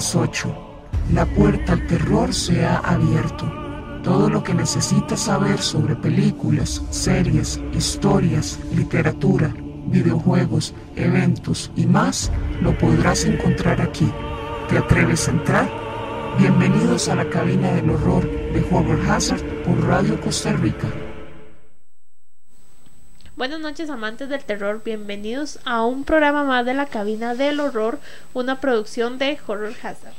Las 8. La puerta al terror se ha abierto. Todo lo que necesitas saber sobre películas, series, historias, literatura, videojuegos, eventos y más lo podrás encontrar aquí. ¿Te atreves a entrar? Bienvenidos a la cabina del horror de Horror Hazard por Radio Costa Rica. Buenas noches amantes del terror, bienvenidos a un programa más de la cabina del horror, una producción de Horror Hazard.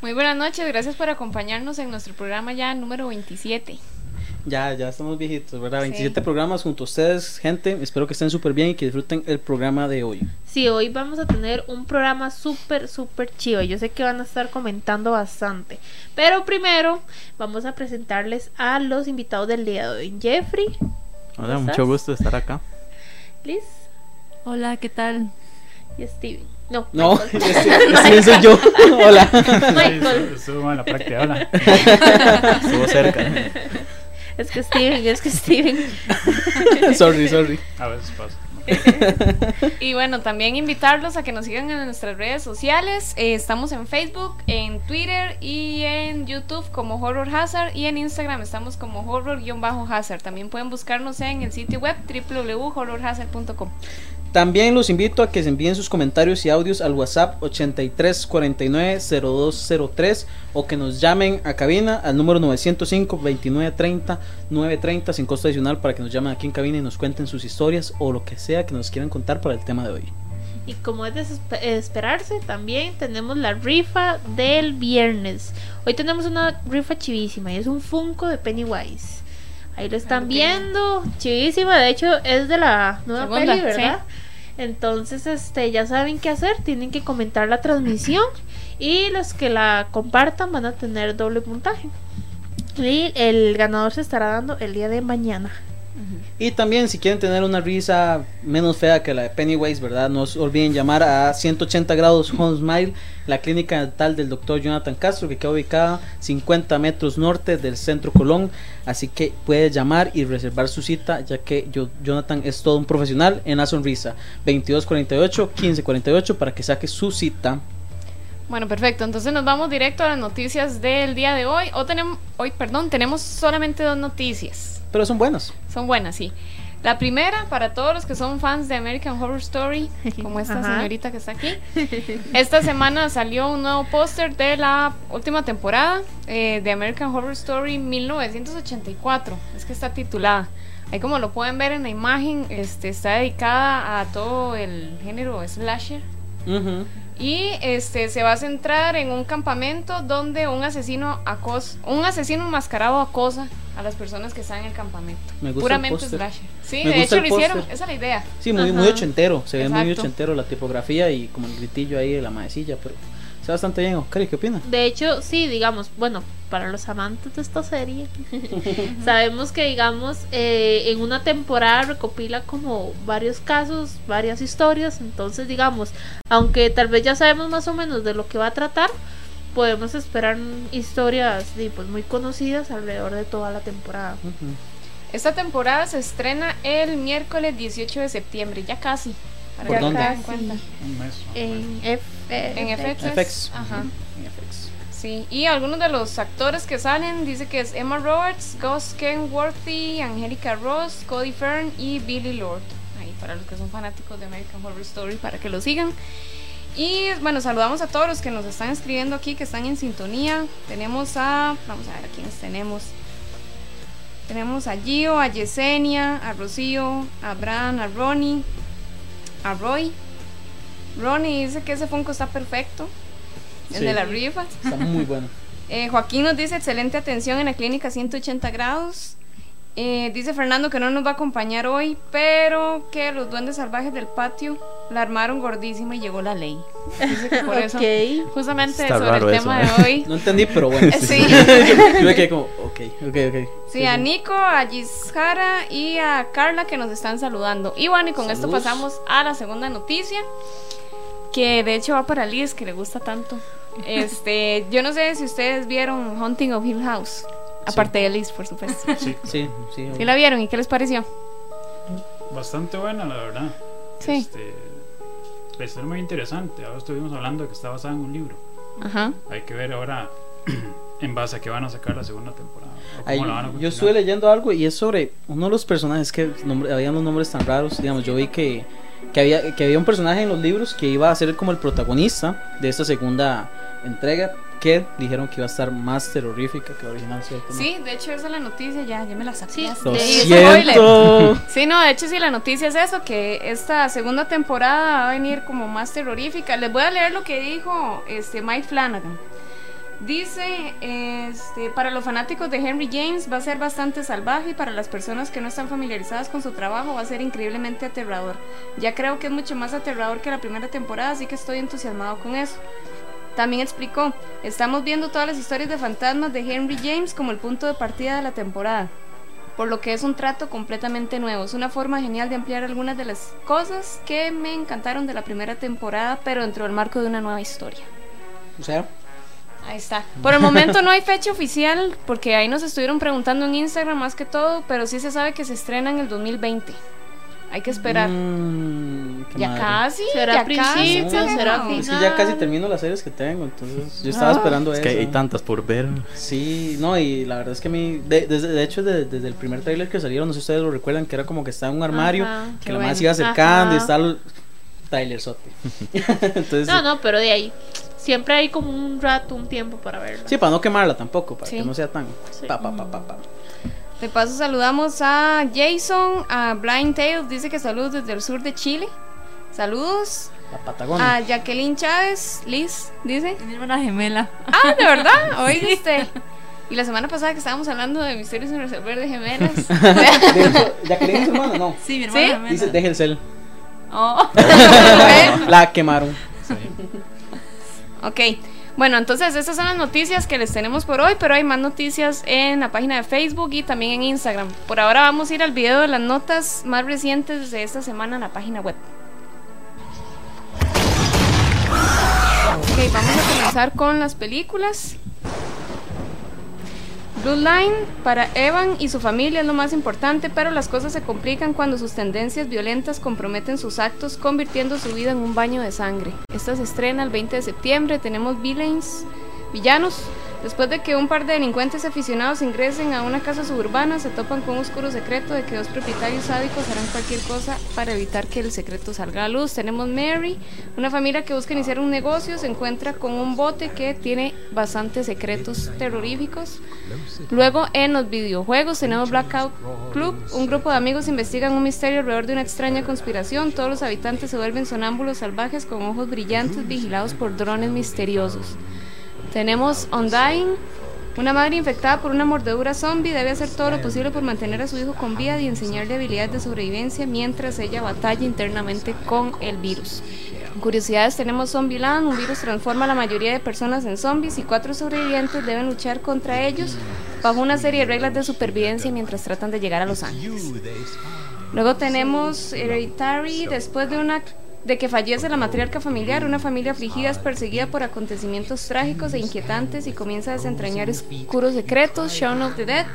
Muy buenas noches, gracias por acompañarnos en nuestro programa ya número 27. Ya, ya estamos viejitos, ¿verdad? 27 programas junto a ustedes, gente. Espero que estén súper bien y que disfruten el programa de hoy. Sí, hoy vamos a tener un programa súper, súper chido. Yo sé que van a estar comentando bastante. Pero primero vamos a presentarles a los invitados del día de hoy. Jeffrey. Hola, mucho gusto de estar acá. Liz. Hola, ¿qué tal? Y Steven. No, No, Michael. ese soy yo. Hola. Michael. Estuvo en la práctica, hola. Estuvo cerca. Es que Steven, es que Steven. sorry, sorry. A veces pasa. Y bueno, también invitarlos a que nos sigan en nuestras redes sociales. Eh, estamos en Facebook, en Twitter y en YouTube como Horror Hazard y en Instagram estamos como Horror-Hazard. También pueden buscarnos en el sitio web www.horrorhazard.com. También los invito a que se envíen sus comentarios y audios al WhatsApp 8349-0203 o que nos llamen a cabina al número 905-2930-930 sin costo adicional para que nos llamen aquí en cabina y nos cuenten sus historias o lo que sea que nos quieran contar para el tema de hoy. Y como es de espe- esperarse, también tenemos la rifa del viernes. Hoy tenemos una rifa chivísima y es un Funko de Pennywise. Ahí lo están viendo, chivísima. De hecho, es de la nueva Segunda, peli, ¿verdad? Entonces, este, ya saben qué hacer. Tienen que comentar la transmisión y los que la compartan van a tener doble puntaje. Y el ganador se estará dando el día de mañana. Y también si quieren tener una risa menos fea que la de Pennywise, ¿verdad? No olviden llamar a 180 grados Home Smile, la clínica dental del doctor Jonathan Castro, que queda ubicada 50 metros norte del centro Colón. Así que puede llamar y reservar su cita, ya que yo, Jonathan es todo un profesional en la sonrisa. 2248-1548 para que saque su cita. Bueno, perfecto. Entonces nos vamos directo a las noticias del día de hoy. O tenemos, hoy, perdón, tenemos solamente dos noticias. Pero son buenas. Son buenas, sí. La primera, para todos los que son fans de American Horror Story, como esta Ajá. señorita que está aquí. Esta semana salió un nuevo póster de la última temporada eh, de American Horror Story 1984. Es que está titulada. Ahí como lo pueden ver en la imagen, este, está dedicada a todo el género slasher. Ujú. Y este se va a centrar en un campamento donde un asesino acosa, un asesino enmascarado acosa a las personas que están en el campamento. Me gusta el Puramente póster. slasher. Sí, Me de hecho el lo hicieron, esa es la idea. Sí, muy, muy ochentero. Se ve muy Exacto. ochentero la tipografía y como el gritillo ahí de la maecilla. Pero está bastante bien. Oscar, ¿qué opina? De hecho, sí, digamos, bueno, para los amantes de esta serie, sabemos que, digamos, eh, en una temporada recopila como varios casos, varias historias, entonces, digamos, aunque tal vez ya sabemos más o menos de lo que va a tratar, podemos esperar historias sí, pues, muy conocidas alrededor de toda la temporada. Esta temporada se estrena el miércoles 18 de septiembre, ya casi. ¿Por dónde? en. F En FX. FX. Ajá. En FX. Sí, y algunos de los actores que salen dice que es Emma Roberts, Gus Kenworthy, Angelica Ross, Cody Fern y Billy Lord. Ahí para los que son fanáticos de American Horror Story para que lo sigan. Y bueno, saludamos a todos los que nos están escribiendo aquí, que están en sintonía. Tenemos a, vamos a ver a quiénes tenemos. Tenemos a Gio, a Yesenia, a Rocío, a Abraham, a Ronnie, a Roy. Ronnie dice que ese Funko está perfecto. El Sí. de la rifa. Está muy bueno. Eh, Joaquín nos dice excelente atención en la clínica 180 grados. Eh, dice Fernando que no nos va a acompañar hoy, pero que los duendes salvajes del patio la armaron gordísima y llegó la ley. Dice que por eso, Ok. justamente Está sobre el eso, tema ¿eh? de hoy. No entendí, pero bueno. Sí. Yo me quedé como, ok, ok, ok. Sí, a Nico, a Gisjara y a Carla que nos están saludando. Y bueno, y con esto pasamos a la segunda noticia, que de hecho va para Liz, que le gusta tanto. Este, yo no sé si ustedes vieron Hunting of Hill House, aparte de Liz, por supuesto. Sí, Sí, sí. ¿Sí la vieron y qué les pareció? bastante buena, la verdad. Sí. Este, la historia es muy interesante. Ahora estuvimos hablando de que está basada en un libro. Ajá. Hay que ver ahora en base a que van a sacar la segunda temporada. Ay, la van a yo estuve leyendo algo y es sobre uno de los personajes que nombre, habían unos nombres tan raros. Digamos, yo vi que, que, había, que había un personaje en los libros que iba a ser como el protagonista de esta segunda entrega. Que dijeron que iba a estar más terrorífica que la original, ¿cierto? Sí, de hecho esa es la noticia, ya, ya me la saqué. Sí. Sí, no, de hecho sí, la noticia es eso, que esta segunda temporada va a venir como más terrorífica. Les voy a leer lo que dijo este Mike Flanagan. Dice, este, para los fanáticos de Henry James va a ser bastante salvaje y para las personas que no están familiarizadas con su trabajo va a ser increíblemente aterrador. Ya creo que es mucho más aterrador que la primera temporada, así que estoy entusiasmado con eso. También explicó, estamos viendo todas las historias de fantasmas de Henry James como el punto de partida de la temporada por lo que es un trato completamente nuevo. Es una forma genial de ampliar algunas de las cosas que me encantaron de la primera temporada, pero dentro del marco de una nueva historia. O sea, Ahí está. Por el momento no hay fecha oficial, porque ahí nos estuvieron preguntando en Instagram más que todo, pero sí se sabe que se estrena en el 2020. Hay que esperar. mm, ya madre. casi. ¿Será ya principio? casi, ¿Será no. Es que ya casi termino las series que tengo, entonces yo estaba Ah. esperando Es eso. que hay tantas por ver. Sí, no, y la verdad es que a mí, de, desde- de hecho, de- desde el primer trailer que salieron, no sé si ustedes lo recuerdan, que era como que estaba en un armario, Ajá, que la bueno. más se iba acercando y Ajá. el trailer sote. Entonces, No, no, pero de ahí. Siempre hay como un rato, un tiempo para verla. sí, para no quemarla tampoco, para Sí. que no sea tan Sí. pa, pa, pa, pa, pa. De paso saludamos a Jason, a Blind Tales, dice que saludos desde el sur de Chile. Saludos. La Patagonia. A Jacqueline Chávez, Liz, dice. Mi hermana gemela. Ah, ¿de verdad? ¿Oíste? Y la semana pasada que estábamos hablando de misterios sin resolver de gemelas. De hecho, Jacqueline es su hermana, no. Sí, mi hermana ¿Sí? gemela. Dice, deje el cel. Oh. La quemaron. Ok. Bueno, entonces estas son las noticias que les tenemos por hoy, pero hay más noticias en la página de Facebook y también en Instagram. Por ahora vamos a ir al video de las notas más recientes de esta semana en la página web. Ok, vamos a comenzar con las películas. Blue Line para Evan y su familia es lo más importante, pero las cosas se complican cuando sus tendencias violentas comprometen sus actos, convirtiendo su vida en un baño de sangre. Esta se estrena el 20 de septiembre. Tenemos villains, villanos. Después de que un par de delincuentes aficionados ingresen a una casa suburbana, se topan con un oscuro secreto de que dos propietarios sádicos harán cualquier cosa para evitar que el secreto salga a luz. Tenemos Mary, una familia que busca iniciar un negocio, se encuentra con un bote que tiene bastantes secretos terroríficos. Luego en los videojuegos tenemos Blackout Club, un grupo de amigos investigan un misterio alrededor de una extraña conspiración. Todos los habitantes se vuelven sonámbulos salvajes con ojos brillantes vigilados por drones misteriosos. Tenemos Undying, una madre infectada por una mordedura zombie debe hacer todo lo posible por mantener a su hijo con vida y enseñarle habilidades de sobrevivencia mientras ella batalla internamente con el virus. Curiosidades tenemos Zombieland, un virus transforma a la mayoría de personas en zombies y cuatro sobrevivientes deben luchar contra ellos bajo una serie de reglas de supervivencia mientras tratan de llegar a Los Ángeles. Luego tenemos Hereditary, después de una de que fallece la matriarca familiar, una familia afligida es perseguida por acontecimientos trágicos e inquietantes y comienza a desentrañar oscuros secretos. Shaun of the Dead,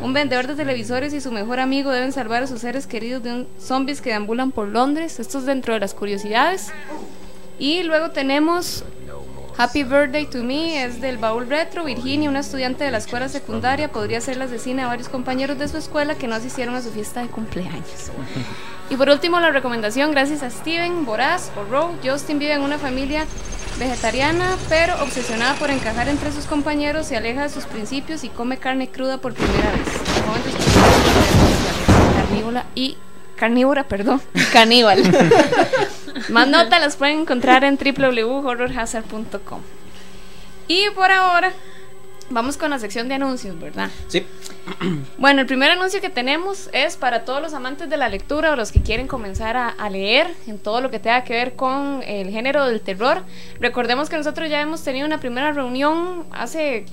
un vendedor de televisores y su mejor amigo deben salvar a sus seres queridos de un zombies que deambulan por Londres. Esto es dentro de las curiosidades. Y luego tenemos Happy Birthday to Me, es del baúl retro. Virginia, una estudiante de la escuela secundaria, podría ser la asesina a varios compañeros de su escuela que no asistieron a su fiesta de cumpleaños. Y por último, la recomendación, gracias a Steven, Boraz o Roe, Justin vive en una familia vegetariana, pero obsesionada por encajar entre sus compañeros, se aleja de sus principios y come carne cruda por primera vez. Carnívora y carnívora, perdón, caníbal. Más notas las pueden encontrar en www.horrorhazard.com. Y por ahora vamos con la sección de anuncios, ¿verdad? Sí. Bueno, el primer anuncio que tenemos es para todos los amantes de la lectura o los que quieren comenzar a, a leer en todo lo que tenga que ver con el género del terror. Recordemos que nosotros ya hemos tenido una primera reunión hace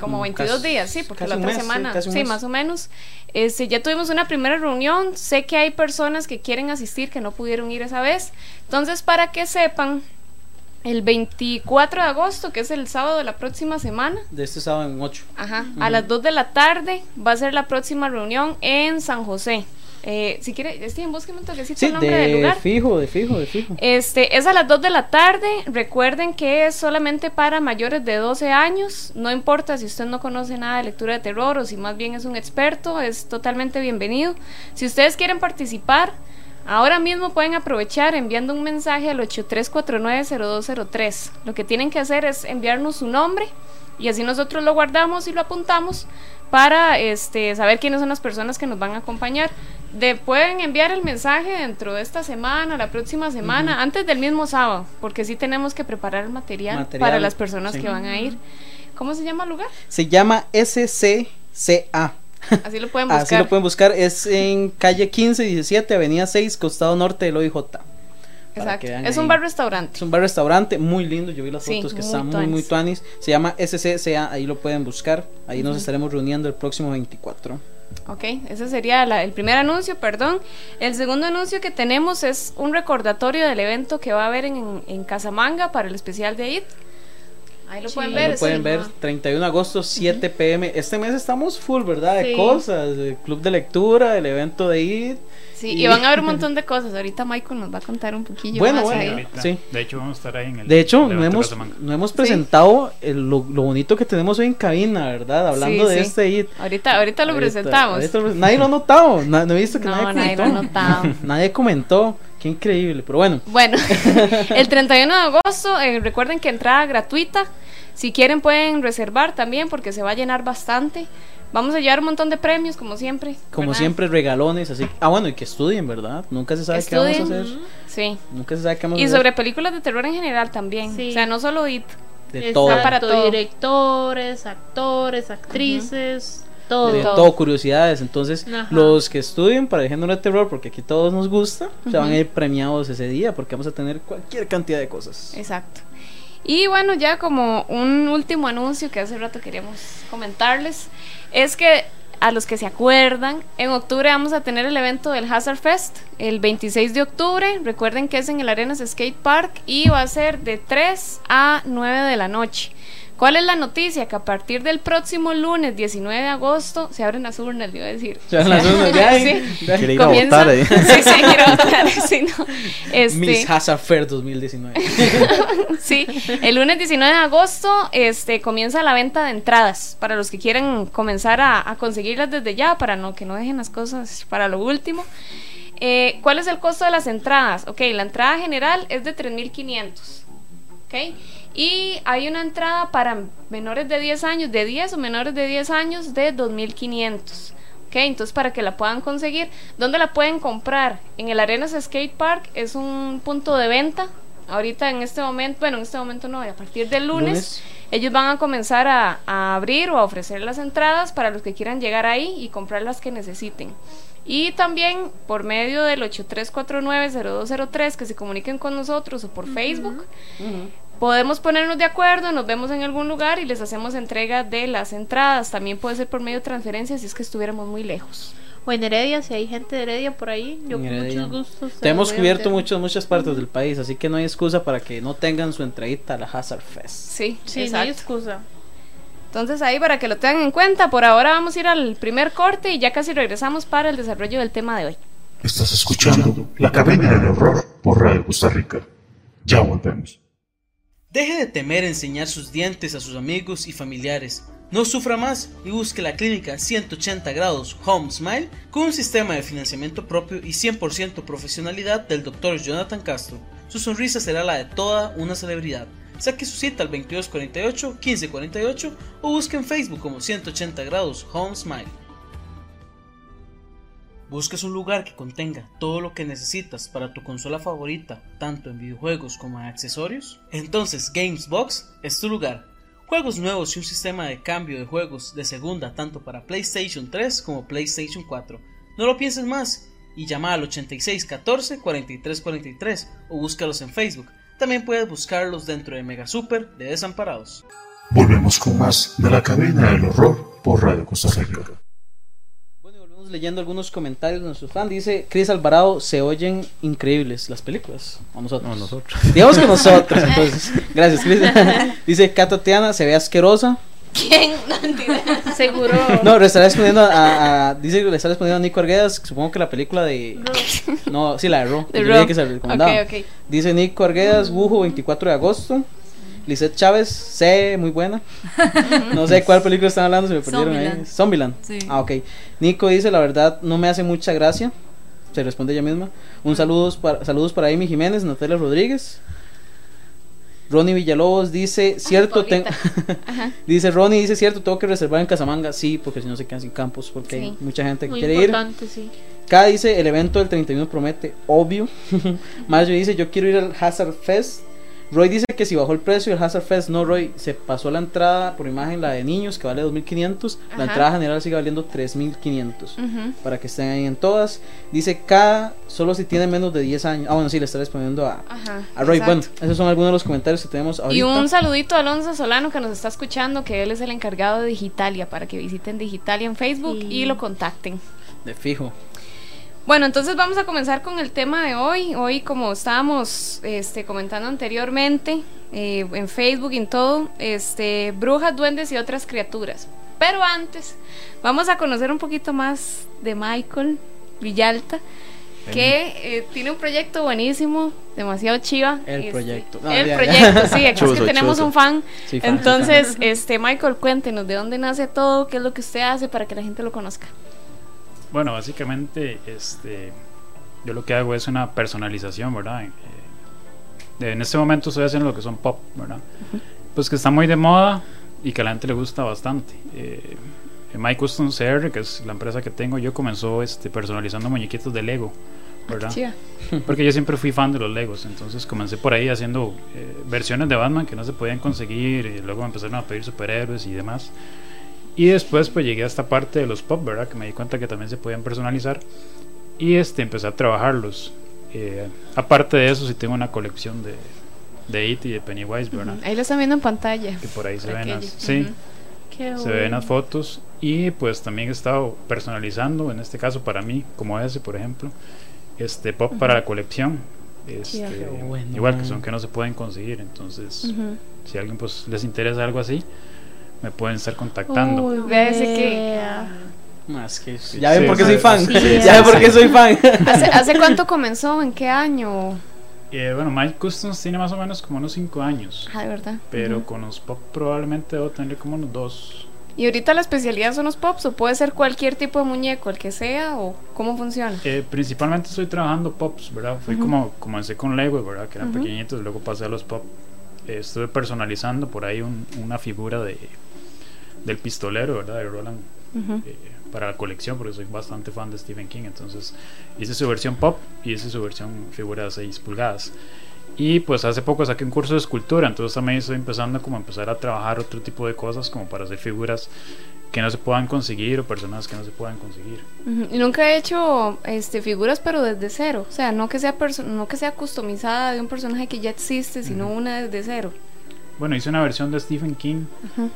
como Mm, 22 casi- días, sí, porque la otra mes, semana, sí, más o menos. Este, ya tuvimos una primera reunión, sé que hay personas que quieren asistir que no pudieron ir esa vez. Entonces, para que sepan, el 24 de agosto, que es el sábado de la próxima semana, De este sábado en 8. Ajá, a las 2 de la tarde va a ser la próxima reunión en San José. Eh, si quiere, Steven, búsqueme un toquecito Sí, el nombre del de lugar. fijo, de fijo, de fijo. Este, es a las 2 de la tarde. Recuerden que es solamente para mayores de 12 años. No importa si usted no conoce nada de lectura de terror o si más bien es un experto, es totalmente bienvenido. Si ustedes quieren participar, ahora mismo pueden aprovechar enviando un mensaje al 83490203. Lo que tienen que hacer es enviarnos su nombre y así nosotros lo guardamos y lo apuntamos para este, saber quiénes son las personas que nos van a acompañar. De, pueden enviar el mensaje dentro de esta semana, la próxima semana, antes del mismo sábado, porque sí tenemos que preparar el material, Material, para las personas sí. que van a ir. ¿Cómo se llama el lugar? Se llama SCCA. Así lo pueden buscar. Así lo pueden buscar. Es en calle 15, 17, avenida 6, costado norte del OIJ. Exacto. Es un bar-restaurante. Es un bar-restaurante muy lindo. Yo vi las Sí, fotos que muy están muy, muy tuanis. Se llama SCCA. Ahí lo pueden buscar. Ahí nos estaremos reuniendo el próximo 24. Ok, ese sería la- el primer anuncio, perdón. El segundo anuncio que tenemos es un recordatorio del evento que va a haber en, en Casamanga para el especial de IT. Ahí lo Sí. pueden Ahí ver. lo pueden sí. ver. 31 de agosto, 7 pm. Este mes estamos full, ¿verdad? De Sí. cosas. El club de lectura, el evento de IT. Sí, Y- y van a ver un montón de cosas. Ahorita Michael nos va a contar un poquillo Bueno, más bueno. ahí. sí. De hecho, vamos a estar ahí en el. De hecho, no hemos, no hemos presentado el- lo, lo bonito que tenemos hoy en cabina, ¿verdad? Hablando Sí, de sí. este IT. Ahorita, ahorita lo Ahorita- presentamos. ahorita lo- nadie lo ha notado. na- no he visto que No, nadie nadie comentó. lo ha notado. nadie comentó. Qué increíble. Pero bueno, Bueno, el 31 de agosto, eh, recuerden que entrada gratuita. Si quieren pueden reservar también porque se va a llenar bastante. Vamos a llevar un montón de premios, como siempre. como ¿verdad? siempre, regalones. Así. Ah, bueno, y que estudien, ¿verdad? Nunca se sabe qué vamos a hacer. Sí. Nunca se sabe qué vamos Y a hacer. sobre películas de terror en general también. Sí. O sea, no solo IT. De todo. Para todo. directores, actores, actrices, todo. de todo. todo, curiosidades. Entonces, Ajá. los que estudien para el género de terror, porque aquí todos nos gusta, se van a ir premiados ese día, porque vamos a tener cualquier cantidad de cosas. Exacto. Y bueno, ya como un último anuncio que hace rato queríamos comentarles, es que a los que se acuerdan, en octubre vamos a tener el evento del Hazard Fest, el 26 de octubre, recuerden que es en el Arenas Skate Park y va a ser de 3 a 9 de la noche. ¿Cuál es la noticia? Que a partir del próximo lunes 19 de agosto se abren las urnas, le iba a decir. Se van las urnas, ya, Sí. a Comienza- votar, ¿eh? Sí, sí, quiero votar. sí, no. Este, Miss Hazard Fair 2019. Sí, el lunes 19 de agosto este, comienza la venta de entradas para los que quieran comenzar a, a conseguirlas desde ya, para no, que no dejen las cosas para lo último. Eh, ¿Cuál es el costo de las entradas? Ok, la entrada general es de 3.500. Ok, y hay una entrada para menores de 10 años, de 10 o menores de 10 años, de 2.500. Ok, entonces para que la puedan conseguir, ¿dónde la pueden comprar? En el Arenas Skate Park es un punto de venta. Ahorita en este momento, bueno, en este momento no, a partir del lunes, Lunes. ellos van a comenzar a, a abrir o a ofrecer las entradas para los que quieran llegar ahí y comprar las que necesiten. Y también por medio del 8349-0203 que se comuniquen con nosotros o por Facebook. Podemos ponernos de acuerdo, nos vemos en algún lugar y les hacemos entrega de las entradas. También puede ser por medio de transferencia si es que estuviéramos muy lejos. O en Heredia, si hay gente de Heredia por ahí, yo con muchos gustos. voy a cubierto muchas, muchas partes del país, así que no hay excusa para que no tengan su entradita a la Hazard Fest. Sí, Sí, no hay exacto. excusa. Entonces ahí para que lo tengan en cuenta, por ahora vamos a ir al primer corte y ya casi regresamos para el desarrollo del tema de hoy. Estás escuchando La Cabina del Horror por Radio Costa Rica. Ya volvemos. Deje de temer enseñar sus dientes a sus amigos y familiares. No sufra más y busque la clínica 180 grados Home Smile con un sistema de financiamiento propio y 100% profesionalidad del Dr. Jonathan Castro. Su sonrisa será la de toda una celebridad. Saque su cita al 2248 1548 o busque en Facebook como 180 grados Home Smile. ¿Buscas un lugar que contenga todo lo que necesitas para tu consola favorita, tanto en videojuegos como en accesorios? Entonces Gamesbox es tu lugar. juegos nuevos y un sistema de cambio de juegos de segunda tanto para PlayStation 3 como PlayStation 4. No lo pienses más y llama al 8614 4343 o búscalos en Facebook. También puedes buscarlos dentro de Mega Super de Desamparados. Volvemos con más de la cabina del horror por Radio Costa Rica. Leyendo algunos comentarios de nuestros fans. Dice Chris Alvarado, se oyen increíbles las películas. A nosotros. No, nosotros. Digamos que nosotros, entonces. Gracias. Dice Cata Tiana, se ve asquerosa. ¿Quién? No. Seguro. No, le estará respondiendo a, a- dice que le está respondiendo a Nico Arguedas, supongo que la película de no, sí la de Raw, De yo Raw. dije que se recomendaba. Ok, ok. Dice Nico Arguedas, Wujo 24 de agosto. Lisette Chávez, sé, muy buena. No sé cuál película están hablando, se me perdieron ahí. Zombieland. Zombieland. Sí. Ah, ok. Nico dice, la verdad, no me hace mucha gracia. Se responde ella misma. Un saludos para, saludos para Amy Jiménez, Natalia Rodríguez. Ronnie Villalobos dice, cierto, ten- Paulita. Ajá. dice Ronnie, dice cierto, tengo que reservar en Casamanga, sí, porque si no se quedan sin campos, porque hay mucha gente que Muy quiere ir. sí. K dice, el evento del 31 promete, obvio. Mayo dice, yo quiero ir al Hazard Fest. Roy dice que si bajó el precio del Hazard Fest, no Roy, se pasó la entrada por imagen, la de niños, que vale 2.500. La entrada general sigue valiendo 3.500. Ujú. Para que estén ahí en todas. Dice K, solo si tiene menos de 10 años. Ah, bueno, sí, le está respondiendo a, Ajá. a Roy. exacto. Bueno, esos son algunos de los comentarios que tenemos ahorita. Y un saludito a Alonso Solano que nos está escuchando, que él es el encargado de Digitalia, para que visiten Digitalia en Facebook Sí. y lo contacten. De fijo. Bueno, entonces vamos a comenzar con el tema de hoy. Hoy, como estábamos este, comentando anteriormente eh, en Facebook y en todo, este, brujas, duendes y otras criaturas. Pero antes, vamos a conocer un poquito más de Michael Villalta, que eh, tiene un proyecto buenísimo, demasiado chiva. El Este, proyecto. No, el ya, ya. proyecto, sí, aquí es que tenemos un fan. Sí, fan, Entonces, este Michael, cuéntenos de dónde nace todo, qué es lo que usted hace para que la gente lo conozca. Bueno, básicamente, este, yo lo que hago es una personalización, ¿verdad? Eh, en este momento estoy haciendo lo que son pop, ¿verdad? Pues que está muy de moda y que a la gente le gusta bastante. Eh, My Custom CR, que es la empresa que tengo, yo comenzó este, personalizando muñequitos de Lego, ¿verdad? Chiva. Porque yo siempre fui fan de los Legos, entonces comencé por ahí haciendo eh, versiones de Batman que no se podían conseguir, y luego me empezaron a pedir superhéroes y demás. Y después pues llegué a esta parte de los pop, ¿verdad? Que me di cuenta que también se podían personalizar. Y este, empecé a trabajarlos. Eh, aparte de eso, sí tengo una colección de, de It y de Pennywise, ¿verdad? Ahí lo están viendo en pantalla. Que por ahí se ven las, sí, Ujú. Qué se ven las fotos. Y pues también he estado personalizando, en este caso para mí, como ese, por ejemplo, este pop para la colección. Este, Qué bueno. igual que son que no se pueden conseguir, entonces si a alguien pues les interesa algo así, me pueden estar contactando. Uy, Véase que- vea. Más que ya ven Sí, por qué soy fan. sí, ya ven por qué soy fan. ¿Hace, hace cuánto comenzó? ¿En qué año? Eh, bueno, Mike Customs tiene más o menos como unos 5 años, Ah, de verdad. pero con los pop probablemente debo tener como unos 2. ¿Y ahorita la especialidad son los pops o puede ser cualquier tipo de muñeco, el que sea o cómo funciona? Eh, principalmente estoy trabajando pops, ¿verdad? Fui como comencé con Lego, ¿verdad? Que eran Ujú. pequeñitos, luego pasé a los pop. Eh, estuve personalizando por ahí un- una figura de del pistolero, ¿verdad? De Roland eh, para la colección, porque soy bastante fan de Stephen King. Entonces hice su versión pop y hice su versión figura de 6 pulgadas. Y pues hace poco saqué un curso de escultura, entonces también estoy empezando como a empezar a trabajar otro tipo de cosas como para hacer figuras que no se puedan conseguir o personas que no se puedan conseguir. Y nunca he hecho este figuras pero desde cero, o sea, no que sea no que sea customizada de un personaje que ya existe, sino una desde cero. Bueno, hice una versión de Stephen King,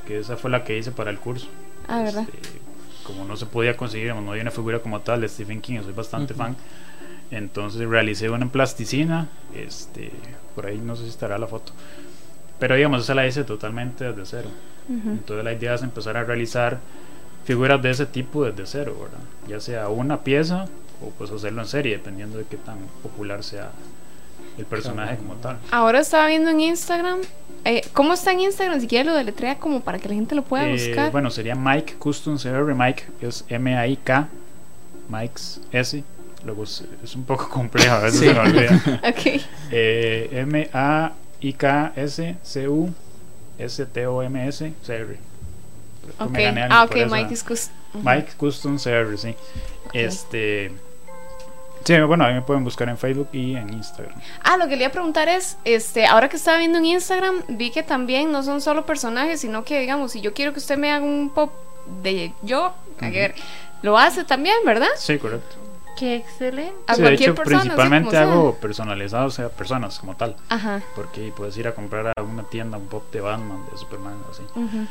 que esa fue la que hice para el curso. Ah, ¿verdad? Este, como no se podía conseguir, no hay una figura como tal de Stephen King, yo soy bastante fan. Entonces realicé una en plasticina, este, por ahí no sé si estará la foto. Pero digamos, esa la hice totalmente desde cero. Entonces la idea es empezar a realizar figuras de ese tipo desde cero, ¿verdad? Ya sea una pieza o pues hacerlo en serie, dependiendo de qué tan popular sea el personaje como tal. Ahora estaba viendo en Instagram. eh, ¿Cómo está en Instagram? Si quiere lo deletrea como para que la gente lo pueda Eh, buscar. Bueno, sería Mike Custom CR. Mike es M-A-I-K. Mike's S. Luego es, es un poco complejo, a veces Sí. se me olvida. Ok. Eh, M-A-I-K-S-C-U-S-T-O-M-S CR. Ok. Me gané algo Ah, ok. Mike is cus- ujú. Mike Custom CR, sí. Este. Sí, bueno, ahí me pueden buscar en Facebook y en Instagram. Ah, lo que le iba a preguntar es, este, ahora que estaba viendo en Instagram, vi que también no son solo personajes, sino que, digamos, si yo quiero que usted me haga un pop de yo, a ver, lo hace también, ¿verdad? Sí, correcto. Qué excelente. A Sí, de cualquier hecho, persona, principalmente como sea. hago personalizados a personas como tal. Ajá. Porque puedes ir a comprar a una tienda un pop de Batman, de Superman, o así. ujú.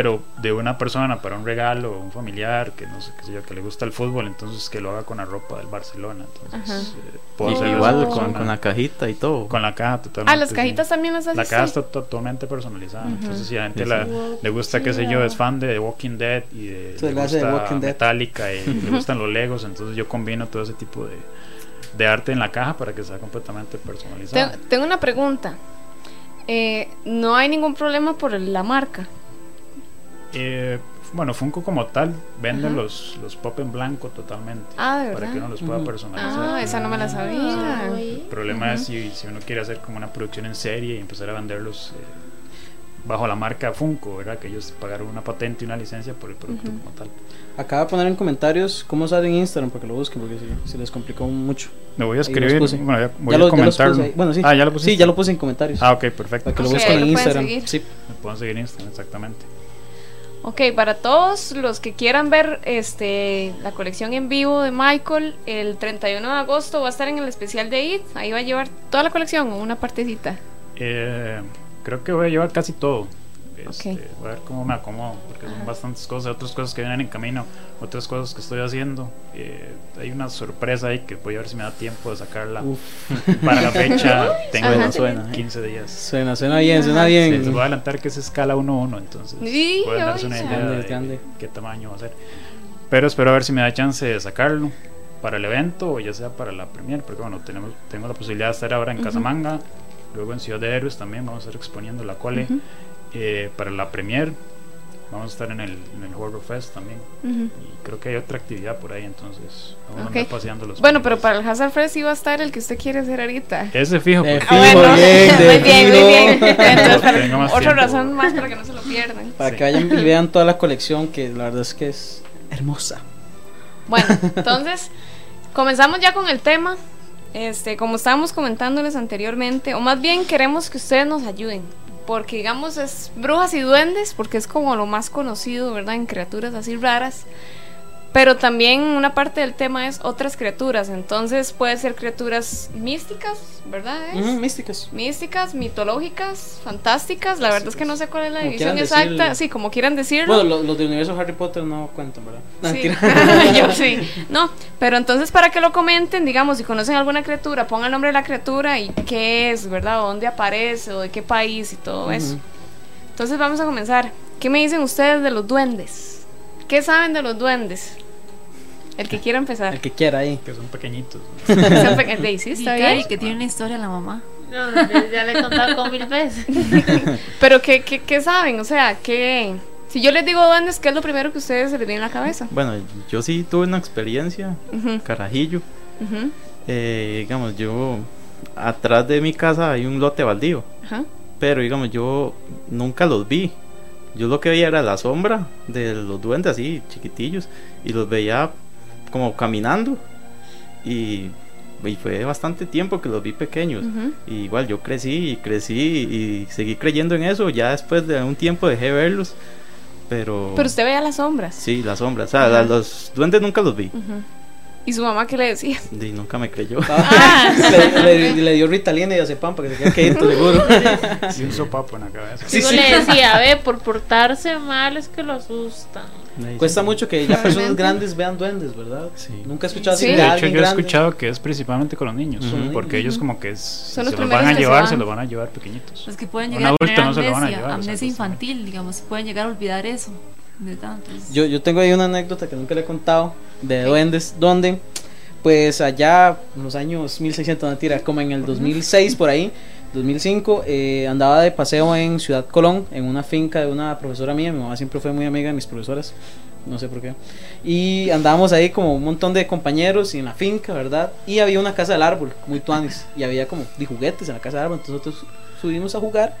Pero de una persona para un regalo, un familiar, que no sé qué sé yo, que le gusta el fútbol, entonces que lo haga con la ropa del Barcelona. Entonces, eh, puedo Y hacer igual con, la cajita y todo. con la caja totalmente. Ah, las sí. cajitas también las hace La caja está totalmente personalizada. Entonces, si a la gente Sí, la- sí. le gusta, qué sé yo, es fan de The Walking Dead y de, le Dead. Metallica y le gustan los Legos, entonces yo combino todo ese tipo de, de arte en la caja para que sea completamente personalizado. Te- Tengo una pregunta. Eh, no hay ningún problema por la marca. Eh, bueno, Funko como tal vende los, los pop en blanco totalmente Ah, de para verdad. que uno los pueda personalizar. Ah, esa no me la sabía. El problema es si, si uno quiere hacer como una producción en serie y empezar a venderlos eh, bajo la marca Funko, ¿verdad? Que ellos pagaron una patente y una licencia por el producto como tal. Acaba de poner en comentarios cómo sale en Instagram para que lo busquen, porque si, se les complicó mucho. Me voy a escribir, bueno, ya voy Ya a lo- ya comentarlo. ahí. Bueno, sí. Ah, ya lo puse. Sí, ya lo puse en comentarios. Ah, ok, perfecto. para que lo Ok, busquen en lo Instagram. seguir. Sí. Me pueden seguir en Instagram, exactamente. Ok, para todos los que quieran ver este la colección en vivo de Michael, el 31 de agosto va a estar en el especial de IT. Ahí va a llevar toda la colección o una partecita. Eh, creo que voy a llevar casi todo. Este. Voy a ver cómo me acomodo, porque son bastantes cosas, otras cosas que vienen en camino, otras cosas que estoy haciendo. Eh, hay una sorpresa ahí que voy a ver si me da tiempo de sacarla. Uf. Para la fecha tengo Ajá. Suena, 15 días. Suena, suena bien, suena Ajá. Sí, bien. les voy a adelantar que es escala 1-1, entonces Sí, pueden darse una idea Grande, de grande. qué tamaño va a ser. Pero espero a ver si me da chance de sacarlo para el evento o ya sea para la premier, porque bueno, tenemos, tengo la posibilidad de estar ahora en. Casamanga, luego en Ciudad de Héroes también vamos a estar exponiendo la cole Ujú, eh, para la premier. Vamos a estar en el, en el Horror Fest también. ujú. Y creo que hay otra actividad por ahí, entonces vamos a Ok. andar paseando los Bueno, pero para el Hazard Fest sí va a estar el que usted quiere hacer ahorita. Ese fijo, De porque- fijo, bien, de muy bien, muy bien. Entonces, para- otra tiempo. razón más para que no se lo pierdan. Para Sí. que vayan y vean toda la colección, que la verdad es que es hermosa. Bueno, entonces comenzamos ya con el tema. Este, como estábamos comentándoles anteriormente, o más bien queremos que ustedes nos ayuden, porque digamos es brujas y duendes, porque es como lo más conocido, ¿verdad? En criaturas así raras. Pero también una parte del tema es otras criaturas, entonces puede ser criaturas místicas, ¿verdad? Místicas. Místicas, mitológicas, fantásticas. La verdad es que no sé cuál es la Como división exacta. decirlo. Sí, como quieran decirlo. Bueno, lo- los, del universo Harry Potter no cuentan, ¿verdad? No, Sí. mentira. Yo sí. No, pero entonces para que lo comenten, digamos, si conocen alguna criatura, pongan el nombre de la criatura y qué es, ¿verdad? O dónde aparece, o de qué país y todo eso. Entonces vamos a comenzar. ¿Qué me dicen ustedes de los duendes? ¿Qué saben de los duendes? El que quiera empezar. El que quiera ahí. que son pequeñitos. Sean peque- de- sí, está bien. que tiene una historia la mamá. No, ya- le he contado con mil veces. Pero ¿qué, qué, qué saben? O sea, ¿qué... Si yo les digo duendes, ¿qué es lo primero que a ustedes se les viene a la cabeza? Bueno, yo sí tuve una experiencia, carajillo. Eh, digamos, yo atrás de mi casa hay un lote baldío, ajá. pero digamos, yo nunca los vi. Yo lo que veía era la sombra de los duendes así, chiquitillos, y los veía como caminando. Y, y fue bastante tiempo que los vi pequeños. Y igual yo crecí y crecí y seguí creyendo en eso. Ya después de un tiempo dejé de verlos. Pero, Pero usted veía las sombras. sí, las sombras. O sea, los duendes nunca los vi. ¿Y su mamá qué le decía? Y nunca me creyó. Ah. le, le- le dio Ritalina y Azepam para que se quede quedito, seguro. Y un sopapo en la cabeza. Sí, Yo sí. le decía, a ver, por portarse mal es que lo asustan. Cuesta mucho que ya personas grandes vean duendes, ¿verdad? Sí. Nunca he escuchado así Sí. de De hecho, yo he grande. escuchado que es principalmente con los niños, Ujú. porque ellos como que es, Son los se los van a se llevar, van. se los van a llevar pequeñitos. Los que pueden Un llegar a adulto tener no se lo van a amnesia, llevar, o sea, amnesia pues, infantil, digamos, pueden llegar a olvidar eso. Entonces, Yo, yo tengo ahí una anécdota que nunca le he contado de duendes, donde pues allá en los años 1600, mentira, como en el 2006 por ahí, 2005, eh, andaba de paseo en Ciudad Colón, en una finca de una profesora mía, mi mamá siempre fue muy amiga de mis profesoras, no sé por qué, y andábamos ahí como un montón de compañeros y en la finca, ¿verdad? Y había una casa del árbol, muy tuanis, y había como de juguetes en la casa del árbol, entonces nosotros subimos a jugar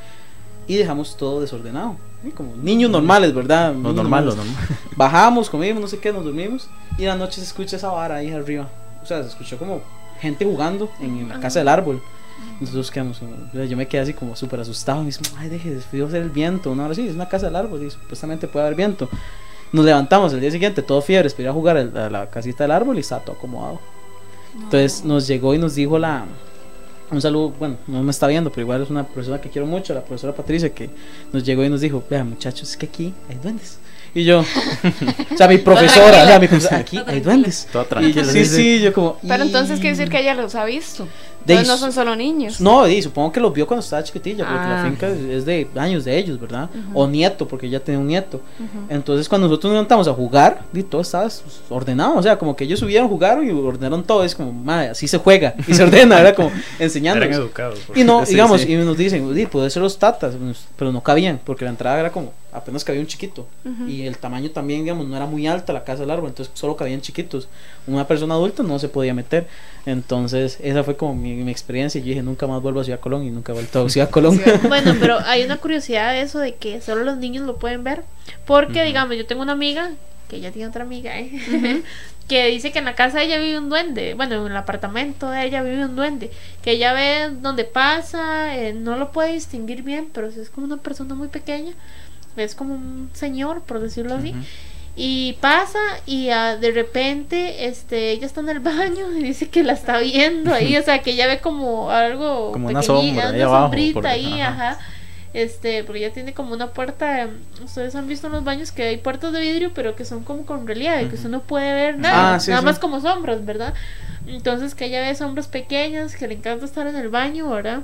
y dejamos todo desordenado. Como niños normales, ¿verdad? Lo Niños normal, lo normales. normal. Bajamos, comimos, no sé qué, nos dormimos y en la noche se escucha esa vara ahí arriba. o sea, se escuchó como gente jugando en la casa del árbol. Nosotros quedamos, yo me quedé así como súper asustado. Me dice, ay, deje, debió ser el viento. No, ahora sí, es una casa del árbol y supuestamente puede haber viento. Nos levantamos el día siguiente, todo fiebres, para ir a jugar a la casita del árbol y estaba todo acomodado. Entonces nos llegó y nos dijo la. Un saludo, bueno, no me está viendo, pero igual es una persona que quiero mucho, la profesora Patricia, que nos llegó y nos dijo: Vean, muchachos, es que aquí hay duendes. Y yo, o sea, mi profesora, o sea, mi profesora, aquí hay duendes. Toda Y- tranquila. sí, sí, yo como. Pero entonces "Y-". quiere decir que ella los ha visto. De Entonces no son solo niños. No, y supongo que los vio cuando estaba chiquitilla, porque Ah. la finca es- de años de ellos, ¿verdad? O nieto, porque ella tenía un nieto. Entonces, cuando nosotros nos levantamos a jugar, di, todo estaba ordenado. O sea, como que ellos subieron, jugaron y ordenaron todo. Es como, madre, así se juega y se ordena, era como Eran enseñándonos. educados. Y no, Sí, digamos, sí. y nos dicen, di, puede ser los tatas, pero no cabían, porque la entrada era como, apenas cabía un chiquito. Y el tamaño también, digamos, no era muy alta la casa del árbol, entonces solo cabían chiquitos. Una persona adulta no se podía meter. Entonces, esa fue como mi, mi experiencia. Yo dije, nunca más vuelvo a Ciudad Colón y nunca he vuelto a Ciudad Colón. Bueno, pero hay una curiosidad de eso de que solo los niños lo pueden ver. Porque, digamos, yo tengo una amiga, que ella tiene otra amiga, ¿eh? que dice que en la casa de ella vive un duende. Bueno, en el apartamento de ella vive un duende. Que ella ve donde pasa, eh, no lo puede distinguir bien, pero es como una persona muy pequeña. Es como un señor, por decirlo así. Y pasa y ah, de repente este ella está en el baño y dice que la está viendo ahí, o sea, que ella ve como algo Como una sombra ahí una abajo, sombrita ahí, ajá. ajá. Este, porque ella tiene como una puerta, eh, ustedes han visto en los baños que hay puertas de vidrio, pero que son como con relieve, que usted no puede ver nada, Ah, sí, nada sí. más como sombras, ¿verdad? Entonces que ella ve sombras pequeñas, que le encanta estar en el baño, ¿verdad?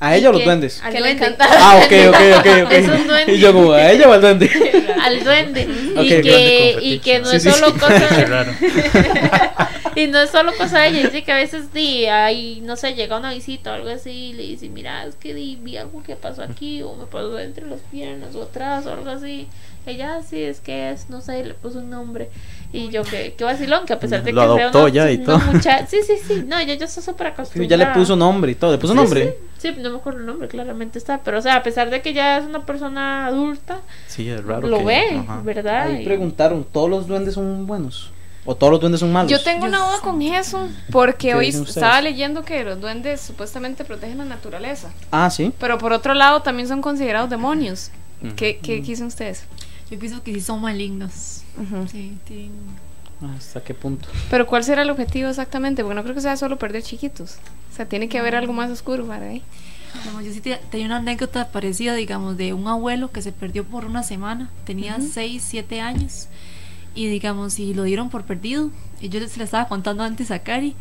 ¿A ella o los duendes? Al Que le duende. encanta. Ah, ok, ok, ok, ok. Es un duende. Y yo como, ¿a ella o al duende? al duende y, que, y que no Sí, es sí, solo sí. Cosa raro. y no es solo cosa de ella dice que a veces di ahí no sé llega una visita o algo así y le dice mira es que di, vi algo que pasó aquí o me pasó entre las piernas o atrás o algo así ella "Ah, sí es que es no sé le puso un nombre y yo que qué vacilón que a pesar de Lo que sea adoptó una, ya y una todo. mucha- sí sí sí no ella ya está súper Sí, acostumbrada ya le puso nombre y todo. ¿Le puso nombre? Sí, no me acuerdo el nombre, claramente está. Pero, o sea, a pesar de que ya es una persona adulta, Sí, es raro. lo que- ve, ajá. ¿verdad? Ahí Y- preguntaron, ¿todos los duendes son buenos? ¿O todos los duendes son malos? Yo tengo una duda con eso, porque ¿Qué hoy estaba leyendo que los duendes supuestamente protegen la naturaleza, Ah, sí. pero por otro lado también son considerados demonios. ¿Qué, qué, qué dicen ustedes? Yo pienso que sí son malignos. Sí, tienen- ¿Hasta qué punto? Pero ¿cuál será el objetivo exactamente? Porque no creo que sea solo perder chiquitos. O sea, tiene que haber algo más oscuro para ahí. Digamos, yo sí te- tenía una anécdota parecida, digamos, de un abuelo que se perdió por una semana. Tenía 6, 7 años. Y digamos, y lo dieron por perdido. Y yo se le estaba contando antes a Cari.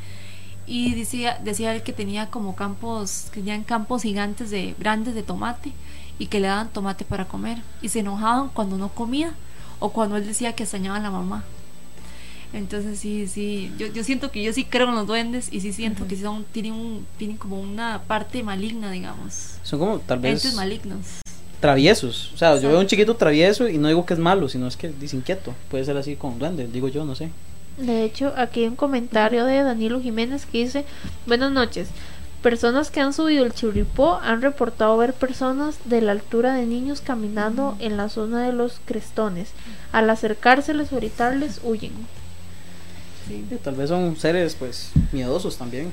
Y decía, decía él que tenía como campos, que tenían campos gigantes de grandes de tomate. Y que le daban tomate para comer. Y se enojaban cuando no comía. O cuando él decía que extrañaba a la mamá. Entonces sí, sí, yo, yo siento que yo sí creo en los duendes y sí siento que son, tienen, un, tienen como una parte maligna, digamos. Son como tal vez Entes malignos. traviesos. O sea, yo veo un chiquito travieso y no digo que es malo, sino es que dice inquieto. Puede ser así con duendes, digo yo, no sé. De hecho, aquí hay un comentario de Danilo Jiménez que dice, buenas noches. Personas que han subido el chirripó han reportado ver personas de la altura de niños caminando en la zona de los crestones. Al acercárseles o gritarles, huyen. Sí, tal vez son seres pues miedosos también.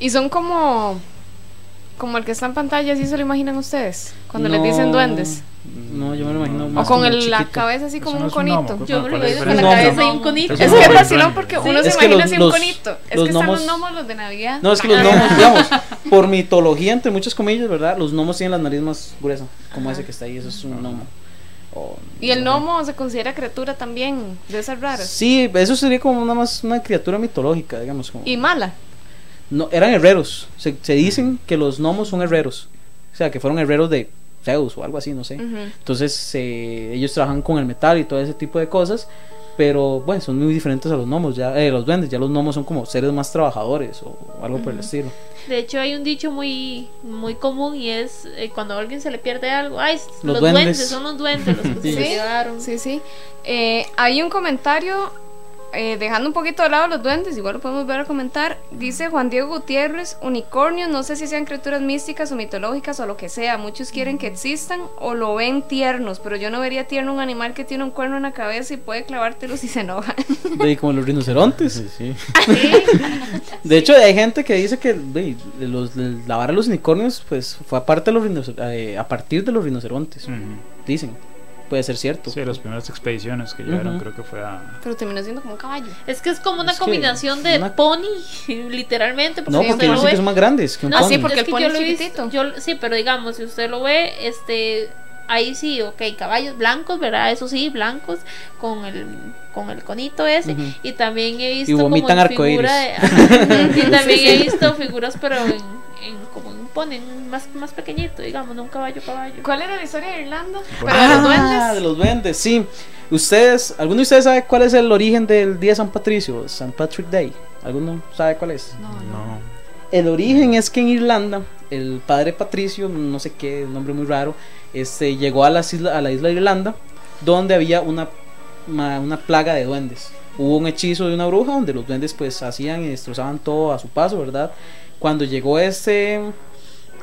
Y son como. Como el que está en pantalla, ¿sí se lo imaginan ustedes? Cuando les dicen duendes. No, yo me lo imagino O más con como el- la cabeza así como no un gnomo, conito. ¿cuál- Yo me lo la con la cabeza y un conito. es Es que es vacilón porque uno se imagina los- así un conito. Es que están los gnomos, los de Navidad. No, es que los gnomos, digamos, por mitología, entre muchas comillas, ¿verdad? Los gnomos tienen la nariz más gruesa, como ese que está ahí, eso es un gnomo. O- Y el no gnomo se considera criatura también de esas raras. Sí, eso sería como una más una criatura mitológica, digamos. Como, Y mala. no, eran herreros. Se, se dicen que los gnomos son herreros. O sea, que fueron herreros de Zeus o algo así, no sé. Ujú. Entonces, eh, ellos trabajan con el metal y todo ese tipo de cosas. Pero bueno, son muy diferentes a los gnomos, ya, eh, los duendes. Ya los gnomos son como seres más trabajadores o algo por el estilo. De hecho, hay un dicho muy muy común y es eh, cuando a alguien se le pierde algo, ay, Los los, duendes". duendes. son los duendes los que Sí. se llevaron. Sí, sí. Eh, hay un comentario eh, dejando un poquito de lado los duendes, igual lo podemos ver a comentar. Dice Juan Diego Gutiérrez: unicornios, no sé si sean criaturas místicas o mitológicas o lo que sea. Muchos quieren que existan o lo ven tiernos, pero yo no vería tierno un animal que tiene un cuerno en la cabeza y puede clavártelo si se enoja. De ahí como los rinocerontes. Sí, sí. De hecho, hay gente que dice que de, los, de lavar a los unicornios, pues fue aparte de los rinocer- eh, a partir de los rinocerontes. Dicen. Puede ser cierto. Sí, las primeras expediciones que llegaron, Ujú. creo que fue a. Pero terminó siendo como un caballo. Es que es como una Es combinación de una- pony, literalmente. No, porque lo dicen ve- que son más grandes que un No, pony. sí, porque es el que pony yo es lo he visto- chiquitito. yo- sí, pero digamos, si usted lo ve, este, ahí sí, ok, caballos blancos, ¿verdad? Eso sí, blancos, con el, con el conito ese. Ujú. Y también he visto Y como vomitan en figura de- y también he visto figuras, pero en, en como en un pony, en más, más pequeñito, digamos, no un caballo, caballo. ¿Cuál era la historia de Irlanda? Ah, de los duendes. de los duendes, sí. Ustedes, ¿alguno de ustedes sabe cuál es el origen del día de San Patricio, San Patrick Day? ¿Alguno sabe cuál es? No. El origen es que en Irlanda, el padre Patricio, no sé qué, un nombre muy raro, este, llegó a, las isla- a la isla de Irlanda, donde había una, una plaga de duendes. Hubo un hechizo de una bruja donde los duendes pues hacían y destrozaban todo a su paso, ¿verdad? Cuando llegó este,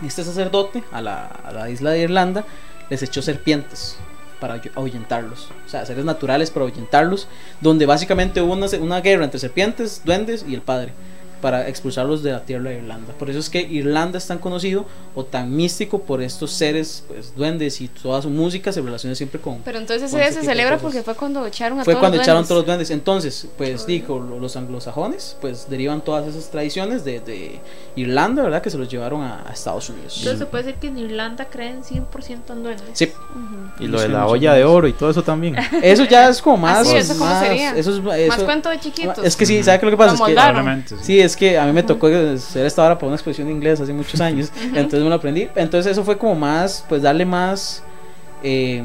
este sacerdote a la, a la isla de Irlanda, les echó serpientes para ahu- ahuyentarlos. O sea, seres naturales para ahuyentarlos, donde básicamente hubo una, una guerra entre serpientes, duendes y el padre para expulsarlos de la tierra de Irlanda. Por eso es que Irlanda es tan conocido o tan místico por estos seres, pues duendes y toda su música se relaciona siempre con... Pero entonces ese se celebra porque fue cuando echaron a Fue todos cuando los echaron duendes. todos los duendes. Entonces, pues digo, lo- los anglosajones, pues derivan todas esas tradiciones de, de Irlanda, ¿verdad? Que se los llevaron a, a Estados Unidos. Entonces se puede decir que en Irlanda creen 100% en duendes. Sí, Ujú. Y lo de la olla de oro y todo eso también. eso ya es como más... sí, ¿eso cómo más- sería? Eso es, Más eso- cuento de chiquitos. Es que sí, ¿sabe qué es lo que pasa? Lo Es que, sí. Sí, es que a mí me tocó hacer esta hora para una expresión de inglés hace muchos años, entonces me lo aprendí. Entonces eso fue como más, pues darle más, eh,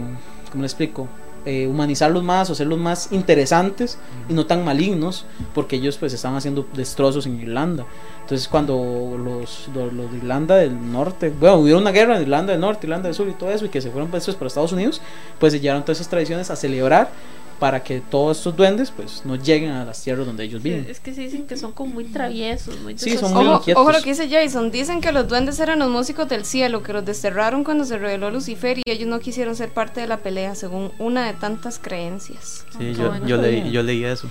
¿cómo le explico? Eh, humanizarlos más o hacerlos más interesantes y no tan malignos, porque ellos pues estaban haciendo destrozos en Irlanda. Entonces cuando los, los, los de Irlanda del Norte, bueno, hubo una guerra en Irlanda del Norte, Irlanda del Sur y todo eso, y que se fueron pues, para Estados Unidos, pues se llevaron todas esas tradiciones a celebrar para que todos estos duendes pues no lleguen a las tierras donde ellos viven. Es que se dicen que son como muy traviesos, muy Sí, son muy Ojo, inquietos. ojo lo que dice Jason. Dicen que los duendes eran los músicos del cielo, que los desterraron cuando se reveló Lucifer y ellos no quisieron ser parte de la pelea, según una de tantas creencias. Sí, qué yo, bueno. yo, leí, yo leí eso.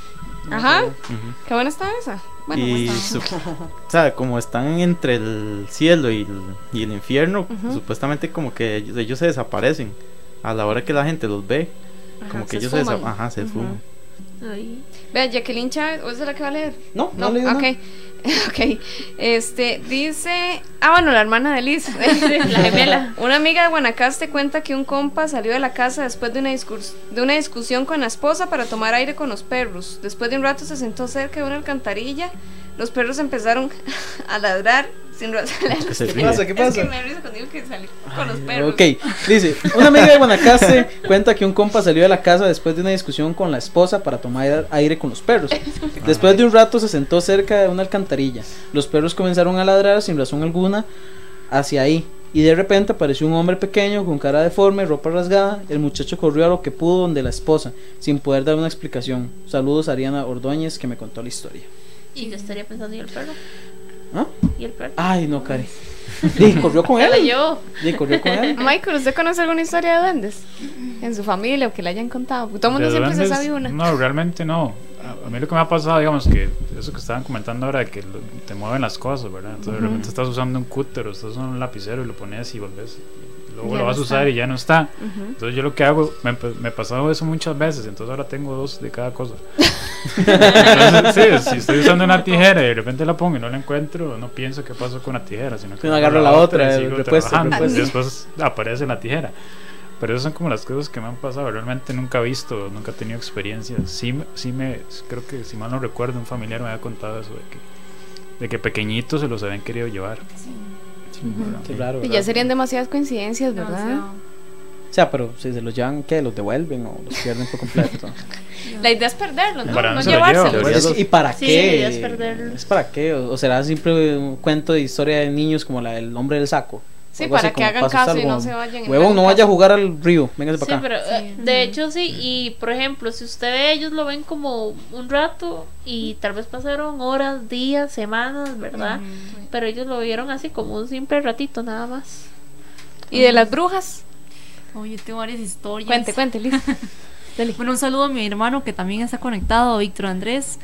Ajá. Ujú. Qué buena está esa. Bueno, y pues está. su- o sea, como están entre el cielo y el, y el infierno, supuestamente como que ellos, ellos se desaparecen. A la hora que la gente los ve, Ajá, como que se ellos se, esfuman. desa- ajá, se Ujú. esfuman. Ay. Vea, Jacqueline Chávez, ¿o esa es la que va a leer? No, no, le digo ok. nada. ok. Este, dice. Ah, bueno, la hermana de Liz. la gemela. Una amiga de Guanacaste cuenta que un compa salió de la casa después de una, discurs- de una discusión con la esposa para tomar aire con los perros. Después de un rato se sentó cerca de una alcantarilla. Los perros empezaron a ladrar sin se ¿Qué ríen. pasa? ¿Qué Es pasa? que me digo que salí con los perros. Ok, dice, una amiga de Guanacaste cuenta que un compa salió de la casa después de una discusión con la esposa para tomar aire con los perros. Después de un rato se sentó cerca de una alcantarilla. Los perros comenzaron a ladrar sin razón alguna hacia ahí. Y de repente apareció un hombre pequeño con cara deforme, ropa rasgada. El muchacho corrió a lo que pudo donde la esposa, sin poder dar una explicación. Saludos a Ariana Ordóñez que me contó la historia. Y yo estaría pensando, ¿y el perro? ¿Ah? ¿Y el perro? Ay, no, Cari. Y corrió con él. llevó. Y corrió con él. Michael, ¿usted conoce alguna historia de duendes? En su familia o que le hayan contado. Todo el mundo siempre se duendes, sabe una. No, realmente no. A, a mí lo que me ha pasado, digamos, que eso que estaban comentando ahora, de que lo- te mueven las cosas, ¿verdad? Entonces de repente estás usando un cúter o estás usando un lapicero y lo pones y volvés. Y luego Ya lo no vas a está. usar y ya no está. Ujú. Entonces yo lo que hago, me, empe- me ha pasado eso muchas veces, entonces ahora tengo dos de cada cosa. Entonces, sí, si estoy usando una tijera y de repente la pongo y no la encuentro, no pienso qué pasó con la tijera, sino que Sino agarro la otra, y el sigo repuesto, trabajando, repuesto. y después aparece la tijera. Pero esas son como las cosas que me han pasado. Realmente nunca he visto, nunca he tenido experiencia. Sí, sí me, creo que si mal no recuerdo, un familiar me había contado eso de que, de que pequeñitos se los habían querido llevar. Sí, ¿verdad? Qué raro. Y ya serían demasiadas coincidencias, ¿verdad? Demasiado. O sea, pero si se los llevan, ¿qué? ¿Los devuelven o los pierden por completo? La idea es perderlos, ¿no? Para no no llevárselos. lleva, ¿Y para Sí, qué? perderlos. ¿Es para qué? ¿O, o será siempre un cuento de historia de niños como la del hombre del saco? Sí, algo así para que hagan caso y no se vayan. en Huevón, no vaya a caso". jugar al río, véngase Sí, para acá. pero eh, Sí. de hecho sí, y por ejemplo, si usted ve, ellos lo ven como un rato y tal vez pasaron horas, días, semanas, ¿verdad? Pero ellos lo vieron así como un simple ratito nada más. Y de las brujas. Oh, yo tengo varias historias. Cuente, cuente, Liz. Bueno, un saludo a mi hermano que también está conectado, Víctor Andrés.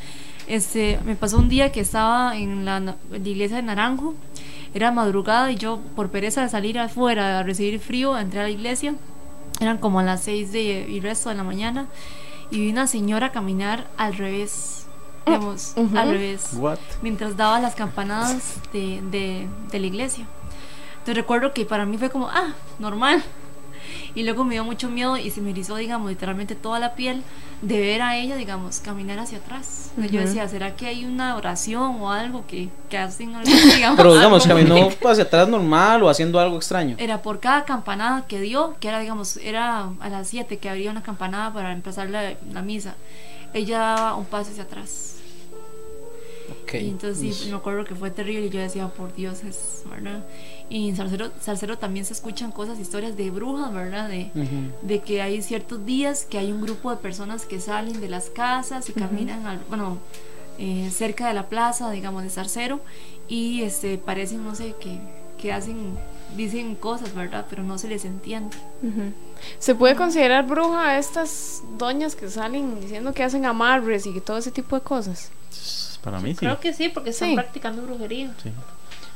Este, me pasó un día que estaba en la, na- la iglesia de Naranjo. Era madrugada y yo, por pereza de salir afuera a recibir frío, entré a la iglesia. Eran como a las 6 de, y resto de la mañana. Y vi una señora caminar al revés. Digamos, Ujú. al revés What? mientras daba las campanadas de, de, de la iglesia. Entonces recuerdo que para mí fue como, ah, normal. Y luego me dio mucho miedo y se me erizó, digamos, literalmente toda la piel de ver a ella, digamos, caminar hacia atrás. Entonces Yo Ujú. decía, ¿será que hay una oración o algo que, que hacen? algo, digamos, Pero digamos, caminó hacia atrás normal o haciendo algo extraño. Era por cada campanada que dio, que era, digamos, era a las 7 que habría una campanada para empezar la, la misa. Ella daba un paso hacia atrás. Ok. Y entonces sí, me acuerdo que fue terrible y yo decía, por Dios, es, ¿verdad? Y en Salcero, Salcero también se escuchan cosas, historias de brujas, ¿verdad? De, que hay ciertos días que hay un grupo de personas que salen de las casas y caminan, al, bueno, eh, cerca de la plaza, digamos, de Salcero y este, parecen, no sé, que, que hacen, dicen cosas, ¿verdad? Pero no se les entiende. ¿Se puede considerar bruja a estas doñas que salen diciendo que hacen amarres y todo ese tipo de cosas? Para mí sí. Creo que sí, porque están Sí. practicando brujería. sí.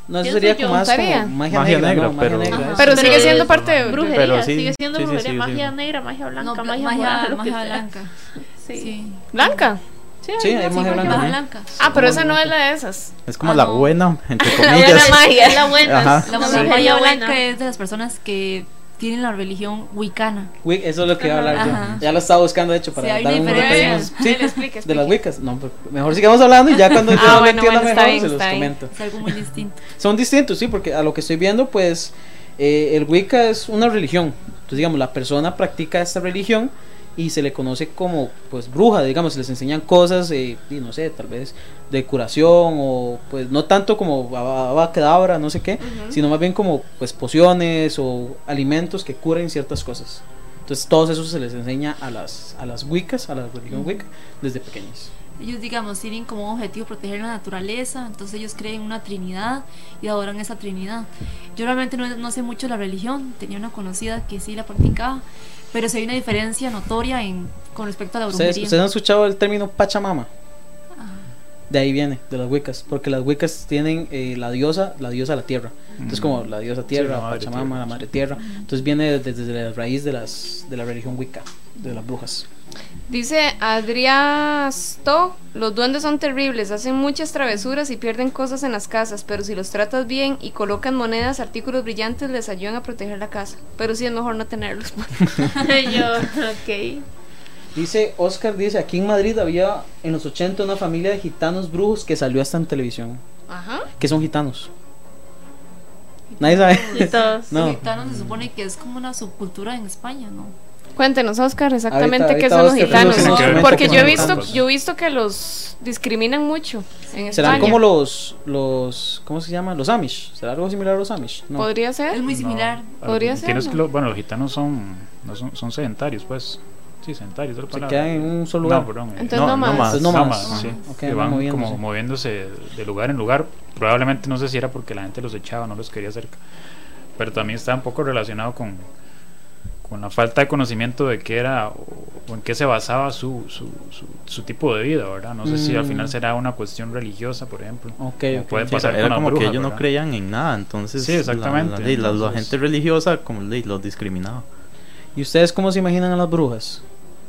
No, eso sería como más como magia, Magia negra, negra, ¿no? Magia pero- negra. Pero sigue siendo parte de brujería, Pero sí, sigue siendo sí, brujería, sí, magia sí. negra, magia blanca, No, magia, magia, morada, magia blanca. Sí. Sí. ¿Blanca? Sí, hay magia blanca. Ah, pero esa no es la de esas. Es como Ah, la no. buena, entre La buena comillas. magia, es la buena. Ajá. La magia blanca es de las personas que tienen la religión wicana. Wic- eso es lo que iba a hablar Ajá. yo. Ya lo estaba buscando, de hecho, para Sí, hay dar una un diferencia. detalle más- Sí, le explique, de las explique. Wiccas. No, pero mejor sigamos hablando y ya cuando yo Ah, lo bueno, entienda bueno, mejor bien, se los bien. comento. Es algo muy distinto. Son distintos, sí, porque a lo que estoy viendo, pues eh, el Wicca es una religión. Entonces, digamos, la persona practica esta religión y se le conoce como, pues, bruja, digamos, les enseñan cosas, eh, y no sé, tal vez de curación o, pues, no tanto como abacadabra, no sé qué, sino más bien como, pues, pociones o alimentos que curen ciertas cosas. Entonces, todo eso se les enseña a las, a las Wiccas, a la religión Wicca, desde pequeños. Ellos, digamos, tienen como objetivo proteger la naturaleza, entonces ellos creen una trinidad y adoran esa trinidad. Yo realmente no, no sé mucho de la religión, tenía una conocida que sí la practicaba, pero sí hay una diferencia notoria en, con respecto a la ¿Ustedes, brujería. ¿Ustedes han escuchado el término Pachamama? Ajá. De ahí viene, de las Wiccas, porque las Wiccas tienen eh, la diosa, la diosa de la tierra. Entonces como la diosa tierra, la madre Pachamama, tierra, la sí. madre tierra. Entonces viene desde, desde la raíz de las de la religión Wicca, de las brujas. Dice Adrián Sto, los duendes son terribles, hacen muchas travesuras y pierden cosas en las casas, pero si los tratas bien y colocan monedas, artículos brillantes, les ayudan a proteger la casa. Pero sí es mejor no tenerlos. Yo, ok. Dice Oscar dice, aquí en Madrid había en los 80 una familia de gitanos brujos que salió hasta en televisión. Ajá. que son gitanos? Nadie sabe. Todos. No. Los gitanos se supone que es como una subcultura en España, ¿no? Cuéntenos, Oscar, exactamente Ahorita- qué ahorita son los gitanos. Porque yo he visto, yo he visto que los discriminan mucho en Serán España. como los los ¿cómo se llama? Los Amish. ¿Será algo similar a los Amish? No. Podría Es ser. muy similar. No, Podría ser, que lo- bueno, los gitanos son, no son, son sedentarios, pues. Sí, sedentarios. es Se quedan en un solo lugar. No, perdón. eh, Entonces No, nómadas. nómadas, sí. Ok, que van van moviéndose. como moviéndose de lugar en lugar. Probablemente no sé si era porque la gente los echaba, no los quería cerca. Pero también está un poco relacionado con, con la falta de conocimiento de qué era o, o en qué se basaba su, su, su, su tipo de vida, ¿verdad? No sé si al Mm. final será una cuestión religiosa, por ejemplo. Ok, Como ok. puede Sí, pasar era las como que brujas, ellos no creían en nada, entonces Sí, exactamente, la, la, gente religiosa como ley los discriminaba. ¿Y ustedes cómo se imaginan a las brujas?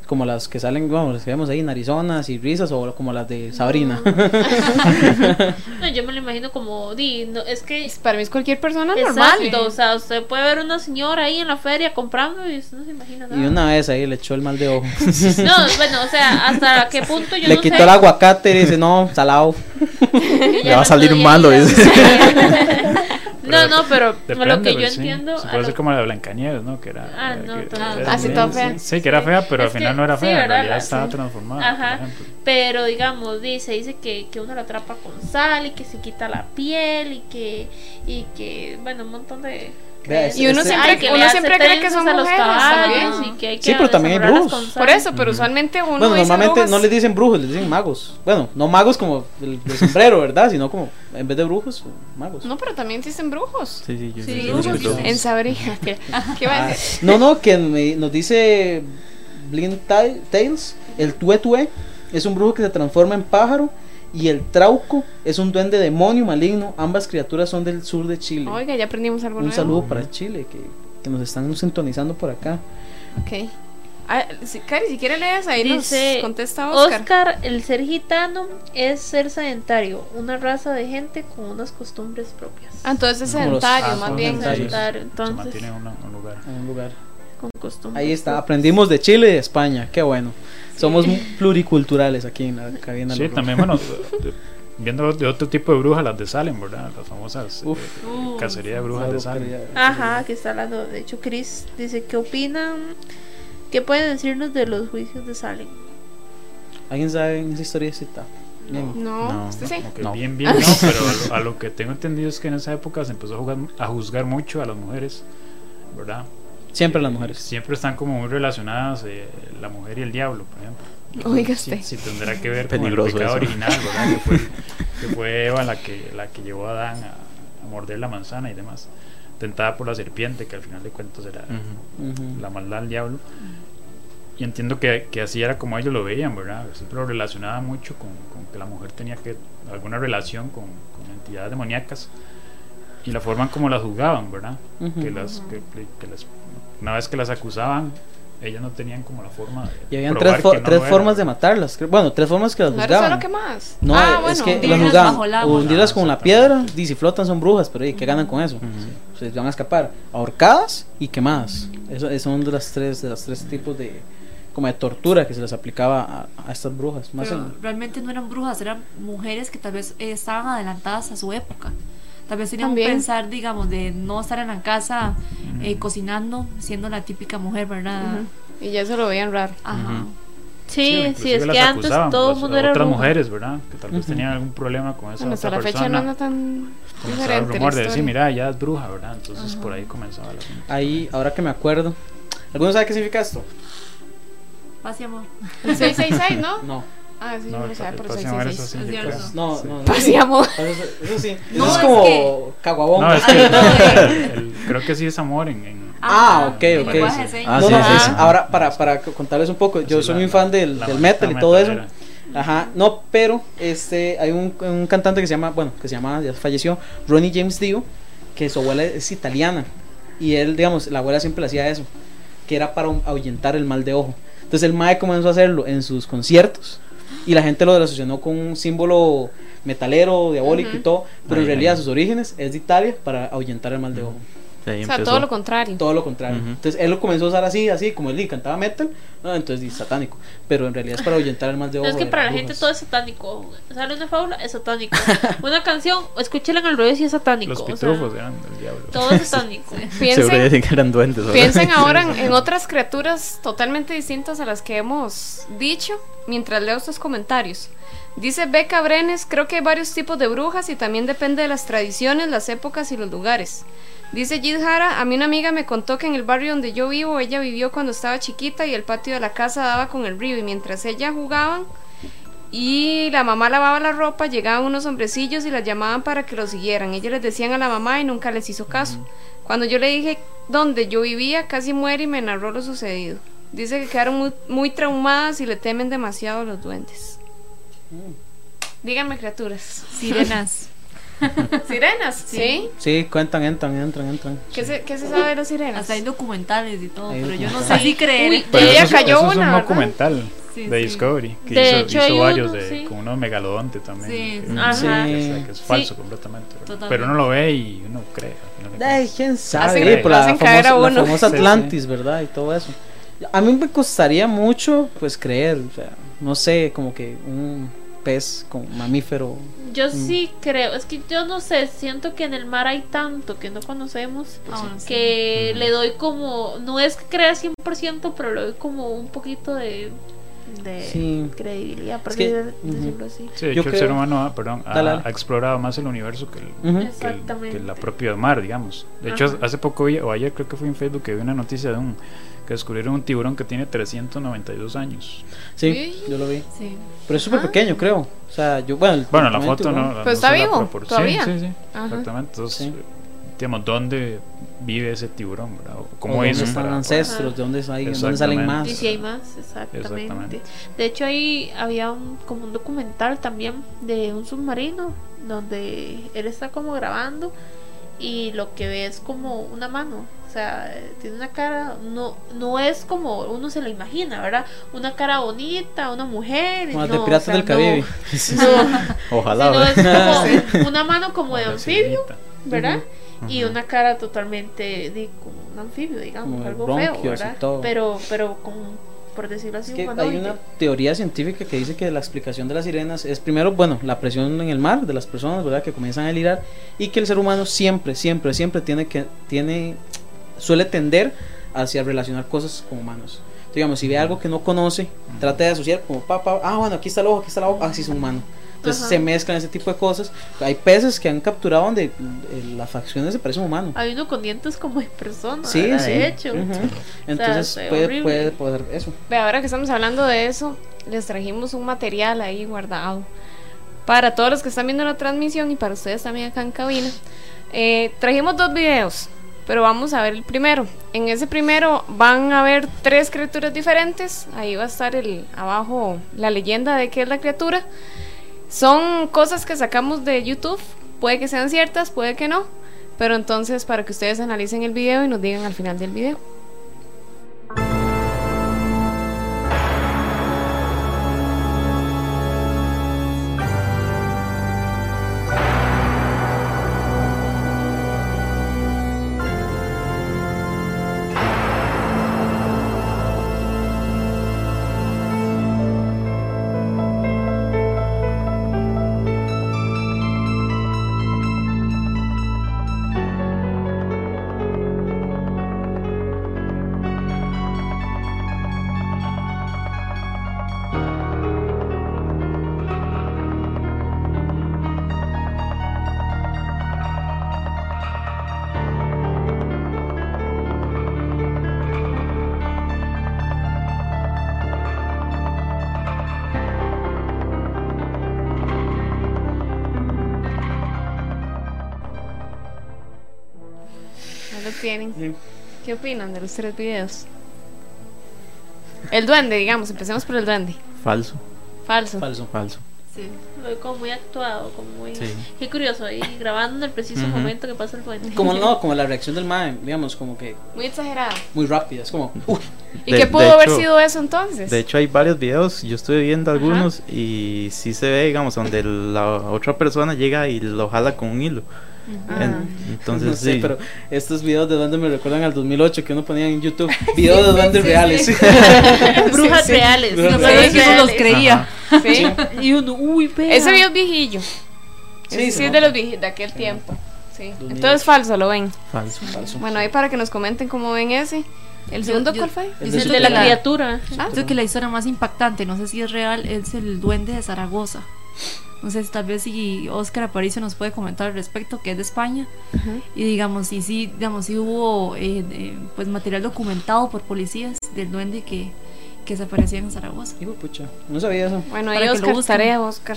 Como las que salen, vamos, las que vemos ahí, narizonas y risas, o como las de Sabrina. No, yo me lo imagino como, di, no, es que Para mí es cualquier persona normal. Exacto, o sea, usted puede ver una señora ahí en la feria comprando y usted no se imagina nada. y una vez ahí le echó el mal de ojo. No, bueno, o sea, hasta qué punto yo le no quitó sé. el aguacate y dice, no, salado. Le ya va a no salir estoy malo, dice. No, no, pero Depende, lo que yo pues, sí. entiendo. Sí, a puede lo- ser como la de Blancanieves, ¿no? Que era. Ah, no, que total. era Ah, sí, muy- toda fea. Sí, que era fea, pero Es al final no era sí, fea, en ¿verdad? realidad estaba sí. transformada. Ajá. Por ejemplo. Pero digamos, dice, dice que, que uno la atrapa con sal y que se quita la piel y que, y que bueno, un montón de, Y uno este- siempre- que uno siempre cree que son a los mujeres caballos también. y que hay que Sí, pero también hay brujos. Por eso, pero usualmente uno Bueno, dice normalmente brujas. no les dicen brujos, les dicen magos. Bueno, no magos como el, el sombrero, ¿verdad? Sino como en vez de brujos, magos. No, pero también existen brujos. Sí, sí, yo Sí, yo brujos. En Sabri. ¿Qué va a Ah, decir? no, no, que me- nos dice Blind Ta- Tales, el tuetue es un brujo que se transforma en pájaro y el trauco es un duende demonio maligno. Ambas criaturas son del sur de Chile. Oiga, ya aprendimos algo un nuevo. saludo para Chile, que, que nos están sintonizando por acá. Ok. Ah, si, Cari, si quiere lees ahí Dice nos contesta Oscar. Oscar, el ser gitano es ser sedentario, una raza de gente con unas costumbres propias. Ah, entonces es los- sedentario, ah, más bien. sedentario, Se entonces mantiene en un lugar. En un lugar. Con costumbres. Ahí está, aprendimos de Chile y de España, qué bueno. Somos pluriculturales aquí en la cabina. Sí, también, bueno, viendo de otro tipo de brujas, las de Salem, ¿verdad? Las famosas eh, Uf. Uh, cacería de brujas de Salem. Ajá, que está hablando. De hecho, Chris dice: ¿Qué opinan? ¿Qué pueden decirnos de los juicios de Salem? ¿Alguien sabe en esa historiecita? Bien. No, No, usted sí. No. bien, bien, no, pero a lo, a lo que tengo entendido es que en esa época se empezó a, jugar, a juzgar mucho a las mujeres, ¿verdad? Siempre las mujeres. Siempre están como muy relacionadas eh, la mujer y el diablo, por ejemplo. Oiga Sí, tendrá que ver con el Peligroso pecado eso. original, ¿verdad? Que fue, que fue Eva la que, la que llevó a Adán a, a morder la manzana y demás. Tentada por la serpiente, que al final de cuentas era Ujú. Ujú. la maldad del diablo. Y entiendo que, que así era como ellos lo veían, ¿verdad? Siempre lo relacionaba mucho con, con que la mujer tenía que alguna relación con, con entidades demoníacas y la forma en como las juzgaban, ¿verdad? Ujú. que las, que, que las- una vez que las acusaban, ellas no tenían como la forma de. Y habían tres, fo- que no tres formas de matarlas. Bueno, tres formas que las juzgaban. que más. No, ah, es bueno. que hundirlas las juzgaban. hundirlas con la piedra, y si flotan son brujas, pero ¿y qué ganan con eso? Se van a escapar. Ahorcadas y quemadas. Eso, eso son de las tres, de los tres tipos de como de tortura que se les aplicaba a, a estas brujas. Más Pero en- realmente no eran brujas, eran mujeres que tal vez eh, estaban adelantadas a su época. Tal vez tenían También. un pensar, digamos, de no estar en la casa eh, cocinando, siendo la típica mujer, ¿verdad? Y ya se lo veían raro. Ajá. Sí, sí, es que antes todo el pues, mundo era otras mujeres, ¿verdad? Que tal vez tenían algún problema con esa Bueno, hasta la fecha no anda tan comenzaba el diferente. rumor la de decir, mira, ya es bruja, ¿verdad? Entonces por ahí comenzaba el asunto. Ahí, ahora que me acuerdo. ¿Alguno sabe qué significa esto? Paz y amor. El 666, ¿no? No. Ah, sí, No, yo me amor, eso 666. sí Es indica- cierto. No, no, no. Amor. Eso, sí. No, eso es como caguabón. No, es que creo que sí es amor en. en- Ah, ok, ok. Ah, sí. ahora para, para contarles un poco, yo sí, soy la- muy fan del, la del bonita metal y todo eso. Ajá, no, pero este hay un, un cantante que se llama, bueno, que se llama, ya falleció, Ronnie James Dio, que su abuela es italiana y él, digamos, la abuela siempre le hacía eso, que era para ahuyentar el mal de ojo. Entonces el mae comenzó a hacerlo en sus conciertos y la gente lo relacionó con un símbolo metalero, diabólico y Ujú. todo, pero en realidad sus orígenes es de Italia para ahuyentar el mal de ojo. De ahí O sea, empezó. todo lo contrario. Todo lo contrario. Ujú. Entonces él lo comenzó a usar así, así, como él cantaba metal, ¿no? entonces di, satánico. Pero en realidad es para ahuyentar el mal de ojo. No, es que para la gente todo es satánico. Sale una fábula, es satánico. Una canción, escúchala en el revés y es satánico. Los o sea, pitufos eran del diablo. todo es satánico. Seguro Piensen, que eran duendes. ¿verdad? piensen ahora en, en otras criaturas totalmente distintas a las que hemos dicho mientras leo estos comentarios. Dice Beca Brenes, creo que hay varios tipos de brujas y también depende de las tradiciones, las épocas y los lugares. Dice Jid Jara, a mí una amiga me contó que en el barrio donde yo vivo, ella vivió cuando estaba chiquita y el patio de la casa daba con el río y mientras ella jugaban y la mamá lavaba la ropa, llegaban unos hombrecillos y las llamaban para que lo siguieran. Ellos les decían a la mamá y nunca les hizo caso. Cuando yo le dije dónde yo vivía, casi muere y me narró lo sucedido. Dice que quedaron muy, muy traumadas y le temen demasiado a los duendes. Díganme, criaturas. Sirenas. ¿Sirenas? ¿Sí? Sí, cuentan, entran, entran, entran. ¿Qué, se, qué se sabe de las sirenas? Hasta hay documentales y todo, Hay pero yo no sé si creer. Uy, Pero ella eso, cayó eso es una, un ¿verdad? documental Sí, de sí. Discovery que De hizo, hecho, hizo varios uno, de, sí. con unos megalodonte también. Sí, que, Ajá. que es, que es Sí. falso completamente. Pero uno lo ve y uno cree. cuentas. quién sabe, Hacen- por la, hacen caer a famosa, la uno. famosa Sí, sí. Atlantis, ¿verdad? Y todo eso. A mí me costaría mucho, pues, creer, o sea, no sé, como que un pez como mamífero. Yo sí creo, es que yo no sé, siento que en el mar hay tanto que no conocemos Ah, sí. que le doy como, no es que crea 100%, pero le doy como un poquito de, de Sí. credibilidad, por Es que- decirlo así. Sí, de Yo hecho, el ser humano ha, perdón, ha, ha explorado más el universo que, el, Ujú. que, el- que la propia mar, digamos. De hecho, hace poco vi, o ayer creo que fue en Facebook, que vi una noticia de un que descubrieron un tiburón que tiene 392 años. Sí, yo lo vi. Sí. Pero es súper pequeño, creo. O sea, yo, bueno, el Bueno, la foto no. tiburón. no Pero está vivo, todavía. Sí, sí, sí, Ajá. exactamente. Entonces, Sí. digamos, ¿dónde vive ese tiburón? ¿verdad? ¿Cómo dónde hizo están para- ancestros? ¿De dónde, hay, de dónde salen más? Y si hay más, exactamente. Exactamente. De hecho, ahí había un, como un documental también de un submarino donde él está como grabando y lo que ve es como una mano. O sea, tiene una cara, no, no es como uno se lo imagina, ¿verdad? Una cara bonita, una mujer. Como no, de Piratas o sea, del Caribe. No, Ojalá. sino ¿verdad? es como una mano como de anfibio. ¿verdad? Y una cara totalmente de como un anfibio, digamos, Como algo feo, ¿verdad? todo. Pero, pero con, por decirlo así, Es que hay una teoría científica que dice que la explicación de las sirenas es primero, bueno, la presión en el mar de las personas, ¿verdad? Que comienzan a delirar y que el ser humano siempre, siempre, siempre tiene que, tiene, suele tender hacia relacionar cosas con humanos. Digamos, si ve algo que no conoce, trata de asociar como, papá, ah, bueno, aquí está el ojo, aquí está la boca, así es un humano. Entonces Ajá. se mezclan ese tipo de cosas. Hay peces que han capturado donde eh, las facciones se parecen a un humano. Hay uno con dientes como de persona, Sí, ¿verdad? sí. de hecho. Ujú. Entonces se ve puede, puede poder eso. Ve, ahora que estamos hablando de eso, les trajimos un material ahí guardado. Para todos los que están viendo la transmisión y para ustedes también acá en cabina. Eh, trajimos dos videos, pero vamos a ver el primero. En ese primero van a ver tres criaturas diferentes. Ahí va a estar el abajo la leyenda de qué es la criatura. Son cosas que sacamos de YouTube. Puede que sean ciertas, puede que no. Pero entonces para que ustedes analicen el video y nos digan al final del video. ¿Qué opinan de los tres videos? El duende, digamos, empecemos por el duende. Falso, Falso. Falso. falso. Sí. Lo veo como muy actuado, como muy... Sí. Qué curioso, ahí grabando en el preciso Ujú. momento que pasa el duende. Como no, como la reacción del mae, digamos, como que Muy exagerado. muy rápida, es como, uy, ¿Y De- qué de pudo haber hecho- sido eso entonces? De hecho hay varios videos, yo estuve viendo algunos y sí se ve, digamos, donde la otra persona llega y lo jala con un hilo. Ah. En- entonces no sé, sí. pero estos videos de duendes me recuerdan al 2008 que uno ponía en YouTube, videos de duendes sí, reales. Brujas Sí, sí. reales. Brujas no sé si uno los creía. Sí. Y uno, uy, vea. Ese video es viejillo. Sí, sí es de los viejitos de aquel tiempo. Sí. 2008. Entonces falso, lo ven. Falso. Falso. Bueno, ahí para que nos comenten cómo ven ese. ¿El segundo yo- cuál fue? El Yo de que la la- criatura. Ah, Creo que la historia más impactante, no sé si es real, es el duende de Zaragoza. No sé, tal vez si Oscar Aparicio nos puede comentar al respecto, que es de España. Y digamos, si sí, digamos, si hubo eh, eh, pues material documentado por policías del duende que, que se aparecía en Zaragoza. Hijo de pucha, no sabía eso. Bueno, ahí Oscar, busquen. tarea, Oscar.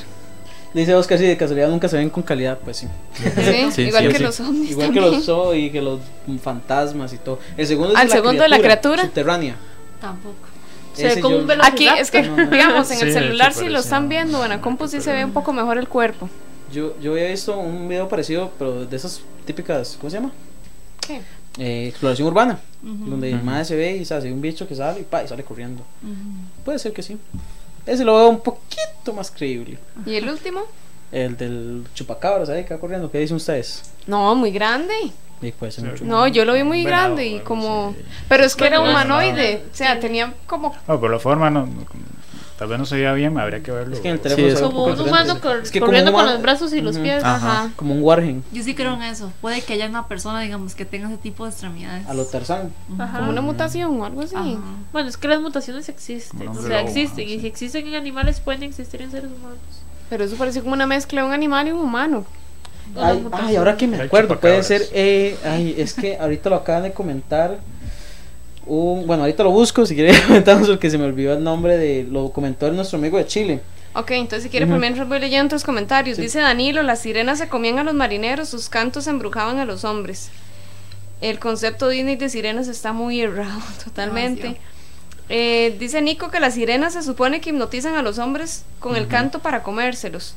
Dice Oscar, si de casualidad nunca se ven con calidad, pues sí. Sí, Sí, igual sí, que sí. los ovnis. Igual que los zoo y que los fantasmas y todo. El segundo es Ah, el segundo de la criatura. Subterránea. Tampoco. Se ve como yo- un velociraptor. Aquí es que, No, digamos, en Sí, el celular hecho si lo están viendo, bueno, en compu sí se ve un poco mejor el cuerpo. Yo, yo había visto un video parecido, pero de esas típicas, ¿cómo se llama? ¿Qué? Eh, exploración urbana, Ujú, donde el Ujú. mae se ve y se hace un bicho que sale y, pa, y sale corriendo. ujú. Puede ser que sí. Ese lo veo un poquito más creíble. ¿Y el último? El del chupacabras ahí que va corriendo, ¿qué dicen ustedes? No, muy grande. Sí, puede ser Sí. mucho. No, yo lo vi muy venado grande y como... así. Pero es que era humanoide. no. O sea, tenía como... Ah, por la forma no, no- Tal vez no se veía bien, habría que verlo. Es que en el Sí, teléfono es ve un Como un humano cor- Es que corriendo un con los brazos y los Ujú. pies. Ajá. Ajá. Como un wargen Yo sí creo en eso. Puede que haya una persona, digamos, que tenga ese tipo de extremidades. a lo Tarzán. Ajá. Como una mutación o algo así. Ajá. Bueno, es que las mutaciones existen. O sea, lobo, existen. Y sí. si existen en animales, pueden existir en seres humanos. Pero eso parece como una mezcla de un animal y un humano. Ay, ahora que me acuerdo, puede ser. Eh, ay, es que ahorita lo acaban de comentar. Un, bueno, ahorita lo busco. Si quieren comentarnos, porque se me olvidó el nombre de. Lo comentó nuestro amigo de Chile. Ok, entonces si quiere, Ujú. por mientras voy leyendo otros comentarios. Sí. Dice Danilo, las sirenas se comían a los marineros, sus cantos embrujaban a los hombres. El concepto Disney de sirenas está muy errado, totalmente. Demasiado. Eh, dice Nico que las sirenas se supone que hipnotizan a los hombres con el canto para comérselos.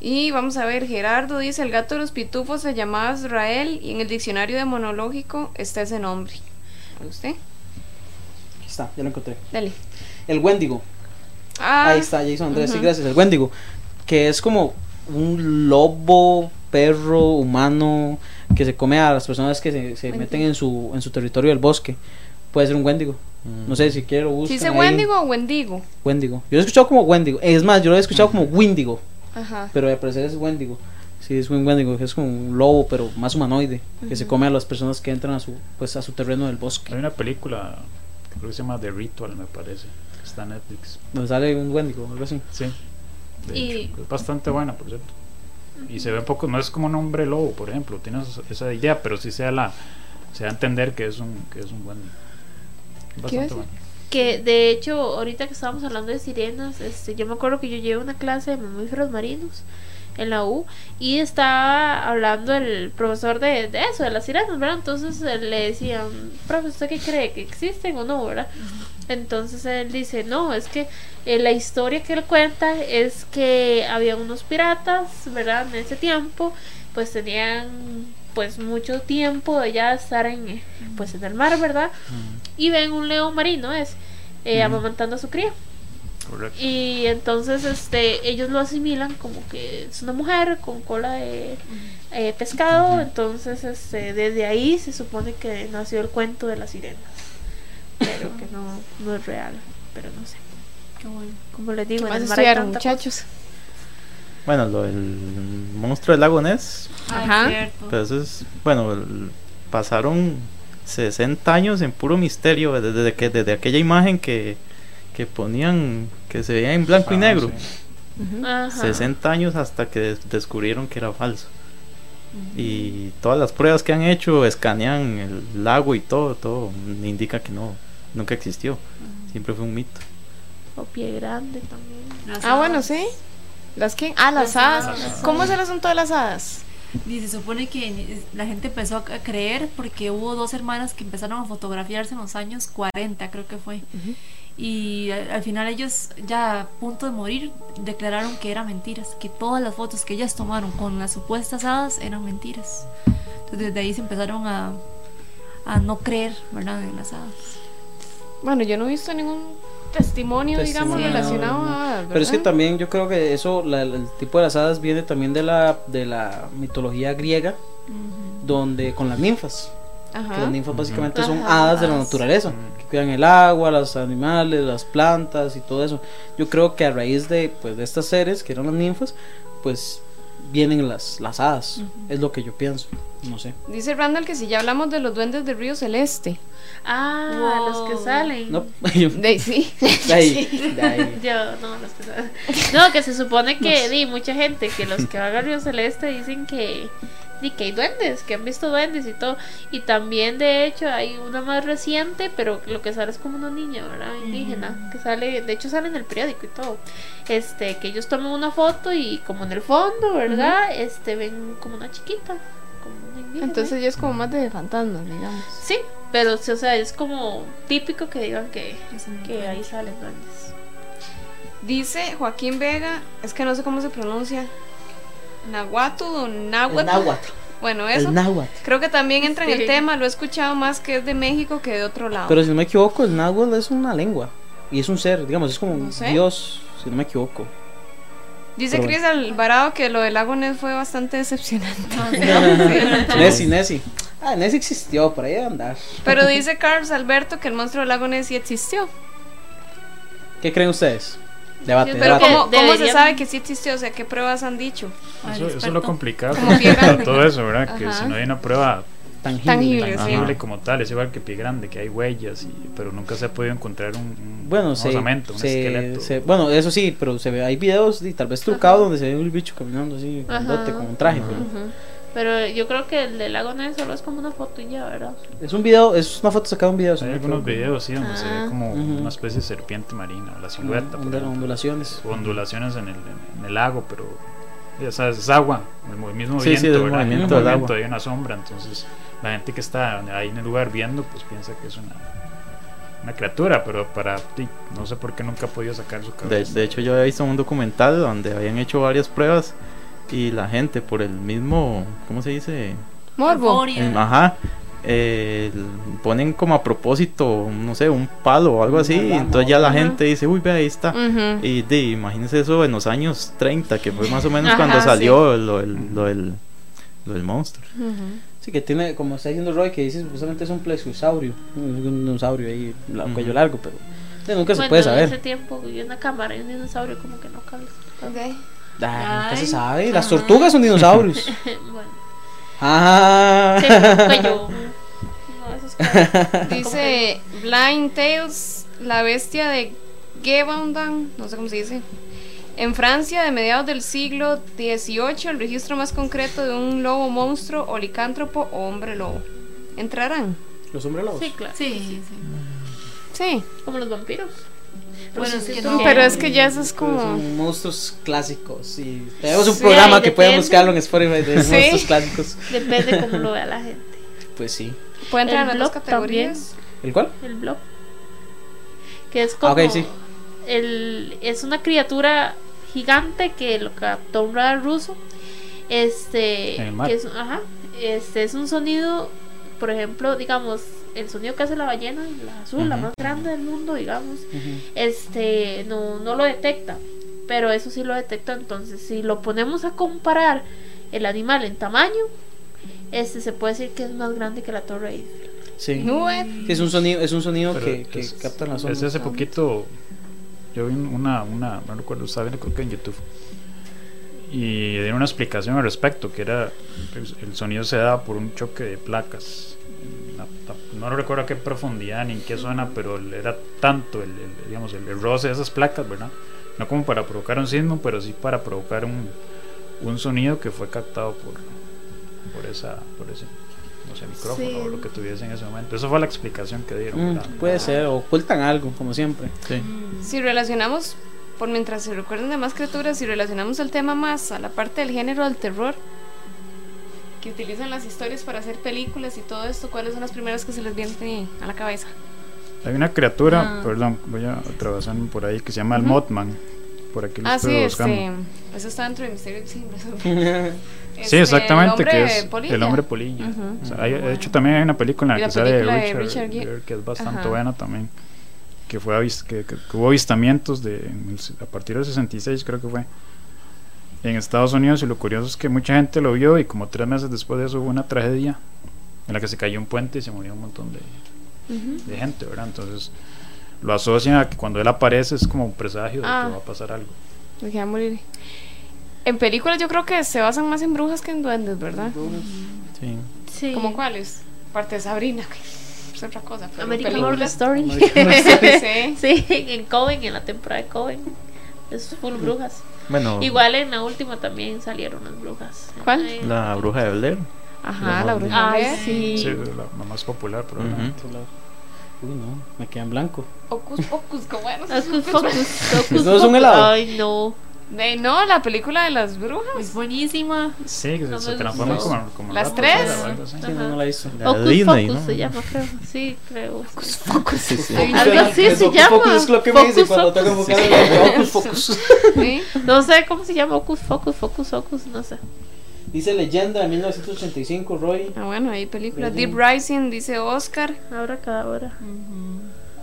Y vamos a ver, Gerardo dice, el gato de los pitufos se llamaba Israel y en el diccionario demonológico está ese nombre. ¿A usted? Aquí está, ya lo encontré. Dale. El Wendigo. Ah, Ahí está, Jason Andrés, sí, gracias. El Wendigo. Que es como un lobo, perro, humano, que se come a las personas que se, se meten en su, en su territorio del bosque. Puede ser un Wendigo. No sé si ¿Sí buscan dice ahí. Wendigo o Wendigo? Wendigo. Yo lo he escuchado como Wendigo. Es más, yo lo he escuchado como Windigo. Ajá. Pero al parecer es Wendigo. Sí, es un Wendigo, que es como un lobo, pero más humanoide. Que se come a las personas que entran a su, pues, a su terreno del Hay bosque. una película, creo que se llama The Ritual, me parece. Está en Netflix. Donde sale un Wendigo, algo así. Sí. De Y- hecho, es bastante buena, por cierto. Y se ve un poco, no es como un hombre lobo, por ejemplo, tiene esa- idea, pero sí se da, la, se da a entender que es un, que es un buen. Bastante bueno. Que de hecho, ahorita que estábamos hablando de sirenas, este, yo me acuerdo que yo llevé una clase de mamíferos marinos en la U y estaba hablando el profesor de, de eso, de las sirenas, ¿verdad? Entonces él le decían, profe, ¿usted qué cree? ¿Que existen o no, verdad? Entonces él dice, no, es que eh, la historia que él cuenta es que había unos piratas, ¿verdad? En ese tiempo, pues tenían pues mucho tiempo de ya estar en, eh, pues en el mar, ¿verdad? Y ven un león marino, es, eh, Ujú. amamantando a su cría. Correcto. Y entonces este ellos lo asimilan como que es una mujer con cola de eh, pescado. Entonces este, desde ahí se supone que nació el cuento de las sirenas. Pero que no, no es real. Pero no sé. Qué bueno. Como les digo, ¿Qué en más el mar hay estudiaron, tanta muchachos? Bueno, lo del monstruo del lago Ness, Ay, Ajá. cierto. pues eso es, bueno, el- pasaron 60 años en puro misterio desde que desde aquella imagen que, que ponían que se veía en blanco y Ah, negro. sí. cosa. Ajá. 60 años hasta que des- descubrieron que era falso. Y todas las pruebas que han hecho escanean el lago y todo, todo indica que no, nunca existió. Siempre fue un mito. O pie grande también. Ah, bueno, sí. ¿Las qué? Ah, las Las hadas. hadas. ¿Cómo es el asunto de las hadas? Y se supone que la gente empezó a creer porque hubo dos hermanas que empezaron a fotografiarse en los años 40, creo que fue. Y al, al final ellos, ya a punto de morir, declararon que eran mentiras, que todas las fotos que ellas tomaron con las supuestas hadas eran mentiras. Entonces desde ahí se empezaron a, a no creer, ¿verdad?, en las hadas. Bueno, yo no he visto ningún testimonio, digamos, relacionado a hadas. Pero es que ¿verdad? también yo creo que eso, la- el tipo de las hadas viene también de la, de la mitología griega, donde con las ninfas. Que Ajá. las ninfas básicamente son Ajá, hadas de la naturaleza, que cuidan el agua, los animales, las plantas y todo eso. Yo creo que a raíz de, pues, de estas seres, que eran las ninfas, pues vienen las, las hadas. Es lo que yo pienso. No sé. Dice Randall que si ya hablamos de los duendes del río celeste. Ah, los que Wow. salen. No, yo- De ahí sí. de ahí, de ahí. Yo, no, los que salen. No, que se supone que di mucha gente que los que van al Río Celeste dicen que di que hay duendes, que han visto duendes y todo. Y también de hecho hay una más reciente, pero lo que sale es como una niña, ¿verdad? Indígena, que sale, de hecho sale en el periódico y todo. Este, que ellos toman una foto y como en el fondo, ¿verdad? Este ven como una chiquita, Entonces ya es como más de fantasmas, digamos. sí, pero sí, o sea, es como típico que digan que, que ahí salen duendes. Dice Joaquín Vega, es que no sé cómo se pronuncia. Nahuatl o El náhuatl. náhuatl. Bueno, eso. El náhuatl. Creo que también entra en el Sí. tema, lo he escuchado más que es de México que de otro lado. Pero si no me equivoco, el náhuatl es una lengua. Y es un ser, digamos, es como No sé. Dios, si no me equivoco. Dice pero Chris Alvarado que lo del lago Ness fue bastante decepcionante. Nessie, Nessie. Ah, Nessie existió, por ahí andar. Pero dice Carlos Alberto que el monstruo del lago Ness sí existió. ¿Qué creen ustedes? Debate, Pero debate. ¿cómo, cómo se sabe que sí existió? O sea, ¿qué pruebas han dicho? Eso, eso es lo complicado todo eso, ¿verdad? Que si no hay una prueba Tangible. Tangible, tangible como tal, es igual que pie grande, que hay huellas, y, pero nunca se ha podido encontrar un, un, Bueno, un se, osamento, un se- esqueleto. se- bueno, eso sí, pero se ve, hay videos y tal vez trucados donde se ve un bicho caminando así, grandote, con un traje. pero. Pero yo creo que el del lago Ness solo es como una foto y ya, ¿verdad? Es un video, es una foto sacada de un video. Hay algunos videos, sí, donde se Ah. ve como Ujú. una especie de serpiente marina, o la silueta, ondu- ejemplo. ondulaciones. o ondulaciones en el, en el lago, pero ya sabes, es agua, el mo- mismo Sí, sí, viento, el movimiento del movimiento, agua. hay una sombra, entonces la gente que está ahí en el lugar viendo, pues piensa que es una, una criatura, pero para ti, no sé por qué nunca ha podido sacar su De, cabeza. de hecho, yo había visto un documental donde habían hecho varias pruebas y la gente por el mismo, ¿cómo se dice? Morbo. El- ajá. Eh, el- ponen como a propósito, no sé, un palo o algo así. Y entonces ya la ajá. gente dice, uy, ve, ahí está. Y de, imagínense eso en los años 30, que fue más o menos Ajá, cuando sí. salió lo, del, lo, del, lo del monstruo. Ujú. Sí, que tiene, como está diciendo Roy, que dice supuestamente es un plesiosaurio. Un un dinosaurio ahí, la- Ujú. cuello largo, pero nunca se puede en ese saber. tiempo vi una cámara y un dinosaurio como que no calza. Ok. Ah, nunca se Ay. sabe. Las Ajá. tortugas son dinosaurios. bueno, ah. sí, cuello. Dice Blind Tales, la bestia de Gebaudan, no sé cómo se dice. En Francia, de mediados del siglo XVIII, el registro más concreto de un lobo monstruo o licántropo o hombre lobo. ¿Entrarán? Los hombres lobos. Sí, claro. Sí, sí. Sí. Como los vampiros. Bueno, es que siento no. Pero es que ya eso es como... Son monstruos clásicos. Y tenemos un Sí, programa que pueden buscarlo en Spotify de Sí. monstruos clásicos. Depende cómo lo vea la gente. Pues sí. Puede entrar en las categorías. ¿El cuál? El blob. Que es como. Ah, ok, sí. el, es una criatura gigante que lo captó un radar ruso. Este. Que es, ajá, este es un sonido, por ejemplo, digamos, el sonido que hace la ballena, la azul, la más grande del mundo, digamos, este no, no lo detecta. Pero eso sí lo detecta. Entonces, si lo ponemos a comparar el animal en tamaño, este se puede decir que es más grande que la Torre Eiffel. Sí. No, eh. Sí, Es un sonido, es un sonido Pero que, que es- captan las es ondas. hace poquito yo vi una, una no recuerdo, estaba viendo creo que en YouTube y dieron una explicación al respecto que era el, el sonido se da por un choque de placas La- la- no recuerdo a qué profundidad ni en qué zona pero era tanto el, el- digamos el, el roce de esas placas verdad no como para provocar un sismo pero sí para provocar un, un sonido que fue captado por por esa por ese no sé micrófono Sí. o lo que tuviese en ese momento esa fue la explicación que dieron Mm, puede ser, ocultan algo, como siempre. Sí. Si relacionamos, por mientras se recuerden de más criaturas, si relacionamos el tema más a la parte del género del terror, que utilizan las historias para hacer películas y todo esto, ¿cuáles son las primeras que se les vienen a la cabeza? Hay una criatura, Ah. perdón, voy a atravesar por ahí que se llama el Ujú. Mothman. Por aquí lo Ah, estoy sí, buscando. este, eso está dentro de Misterio sí, Sí, exactamente, el que hombre es polilla. el hombre polilla. Ujú. O sea, hay- de hecho, también hay una película en la la que sale de de Richard, Gere. Gere, que es bastante Ajá. buena también. Que, fue que, que- que hubo avistamientos de, a partir del 66, creo que fue. En Estados Unidos, y lo curioso es que mucha gente lo vio, y como tres meses después de eso hubo una tragedia en la que se cayó un puente y se murió un montón de, Ujú. de gente, ¿verdad? Entonces lo asocian a que cuando él aparece es como un presagio de Ah. que va a pasar algo. Me queda morir. En películas yo creo que se basan más en brujas que en duendes, ¿verdad? Sí. Sí. ¿Como cuáles? Parte de Sabrina, que es otra cosa. Pero American Horror Story. sí. sí, en Coven, en la temporada de Coven. Es full brujas. Bueno, Igual en la última también salieron las brujas. ¿Cuál? Ay, la bruja de Blair. Ajá, la bruja. Ay, Blair. sí. Sí, la, la más popular, probablemente. Uy, no, me queda en blanco. Ocus Pocus, ¿cómo era? Hocus Pocus, Hocus ¿No es un helado? Ay, no. De, no, la película de las brujas. Es buenísima. Sí, que se, se gustó. como, como Las ratas, tres. Sí, no, no la visto. La de Hocus Disney, Pocus ¿no? se llama, creo. Sí, creo. Sí, sí. Algo así Es se llama. Pocus, es lo que me dice Focus, cuando Focus. tengo que Pocus. ¿Sí? No sé cómo se llama. Hocus Focus, Focus, Focus, no sé. Dice Leyenda de 1985, Roy. Ah, bueno, hay películas. Ujú. Deep Rising, dice Oscar. Ahora cada hora.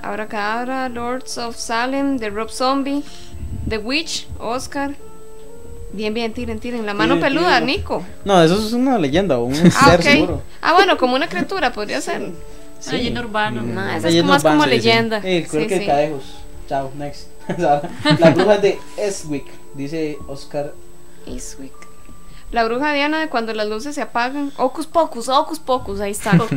Abra Cadabra, Lords of Salem, The Rob Zombie, The Witch, Oscar. Bien, bien, tiren, tiren. La mano Tiren, peluda, tiren. Nico. No, eso es una leyenda un Ah, ser seguro. Ah, bueno, como una criatura podría ser. Leyenda urbana. No, esa es más como urbana, sí, sí. leyenda. Sí, creo Sí, que sí. cadejos. Chao, next. la bruja de Eswick, dice Oscar. Eastwick. La bruja Diana de cuando las luces se apagan. Ocus Pocus, Ocus Pocus, ahí está. Ocus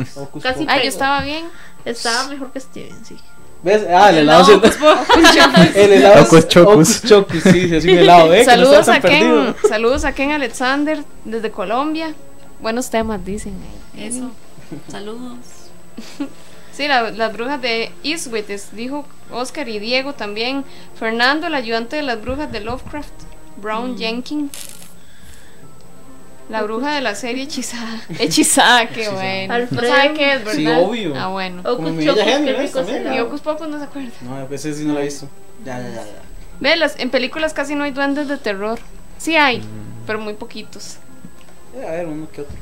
Casi Pocus. Ay, yo estaba bien. Estaba mejor que Steven, sí. ¿Ves? Ah, el helado. No, el helado. es- Ocus Chocus. Ocus Chocus, sí, es un helado, ¿eh? Que no Saludos a Ken, saludos a Ken Alexander desde Colombia. Buenos temas, dicen. Eso. Saludos. Sí, la- las brujas de Eastwick, es- dijo Oscar y Diego también. Fernando, el ayudante de las brujas de Lovecraft. Brown Jenkins. La bruja de la serie hechizada. Hechizada, qué bueno. Alfredo. No sabe qué es, ¿verdad? Sí, obvio. Ah, bueno. Ocus helado. Ocus Pocus no se acuerda. No, ese sí no lo he visto. Ya, ya, ya. ya. Ve, las- en películas casi no hay duendes de terror. Sí hay, pero muy poquitos. Debe haber uno que otro.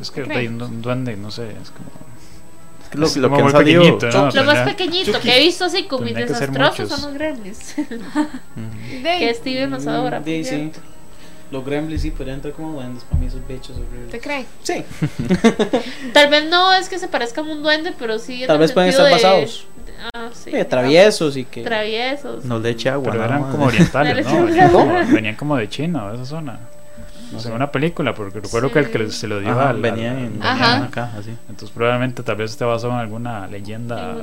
Es que hay un, duende, no sé, es como. Es que lo, es lo como que han muy salido. pequeñito, ¿no? Chucky. Lo más pequeñito que he visto así como desastrosos son los gremlins. Ujú. que Steven los adora. Mm, sí, sí. Los gremlins sí podrían entrar como duendes para mí, esos bichos horribles. ¿Te cree? Sí, Tal vez no es que se parezcan a un duende, pero sí. en tal el vez pueden sentido estar de- basados. Ah, sí. Sí, traviesos y que. Traviesos. No le eche agua. Pero nada eran más. como orientales, ¿no? Venían como, venían como de China o de esa zona. No sé. una película, porque recuerdo que el que se lo dio Ajá, al- venía al- en, venía- Ajá. en una caja, así. Entonces probablemente tal vez esté basado en alguna leyenda,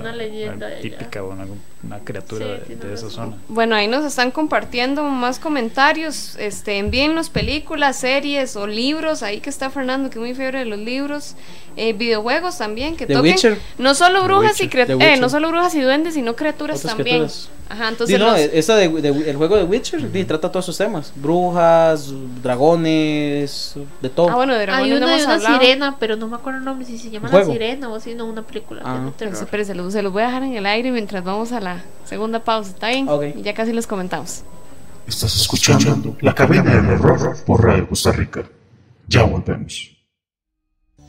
típica o en alguna criatura Sí, de- de, esa razón. zona. Bueno, ahí nos están compartiendo más comentarios. Este, envíennos películas, series o libros. Ahí que está Fernando, que es muy fiebre de los libros. Eh, videojuegos también, que The toquen. Witcher. No solo brujas y eh, no solo brujas y duendes, sino criaturas Otras también. criaturas. Ajá, entonces Sí, no, los- esa de, de- el juego de Witcher sí, trata todos esos temas. Brujas, dragones, de todo. Ah, bueno, de Hay dragones no una de hemos una hablado. sirena, pero no me acuerdo el nombre, si se llama ¿Un La? Sirena o así, no, una película Ah. de terror. Se los, se los voy a dejar en el aire mientras vamos a la segunda pausa, ¿está bien? Ok. Y ya casi les comentamos. Estás escuchando La Cabina del Horror por Radio Costa Rica. Ya volvemos.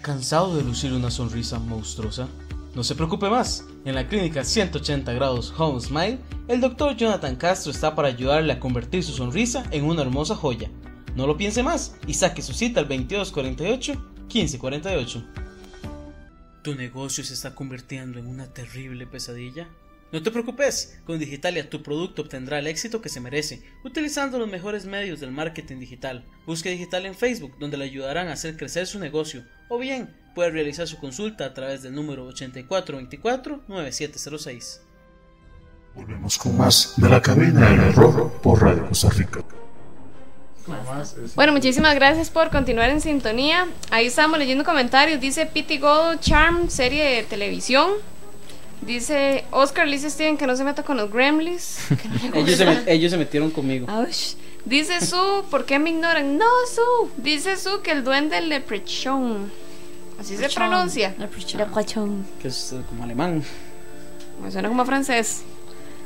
¿Cansado de lucir una sonrisa monstruosa? No se preocupe más. En la clínica 180 grados Home Smile, el doctor Jonathan Castro está para ayudarle a convertir su sonrisa en una hermosa joya. No lo piense más y saque su cita al 2248-1548. ¿Tu negocio se está convirtiendo en una terrible pesadilla? No te preocupes, con Digitalia tu producto obtendrá el éxito que se merece, utilizando los mejores medios del marketing digital. Busque Digital en Facebook, donde le ayudarán a hacer crecer su negocio, o bien puede realizar su consulta a través del número 8424-9706. Volvemos con más de La Cabina del Horror por Radio Costa Rica. Bueno, muchísimas gracias por continuar en sintonía. Ahí estamos leyendo comentarios. Dice Pity Gold Charm, serie de televisión. Dice Oscar, le dice Steven que no se meta con los gremlins. no Ellos se, gusta. met- ellos se metieron conmigo. Aush. Dice Su, ¿por qué me ignoran? No, Su. Dice Su que el duende Leprechaun. Así se pronuncia. Leprechaun. Que es eh, como alemán. Me suena como francés.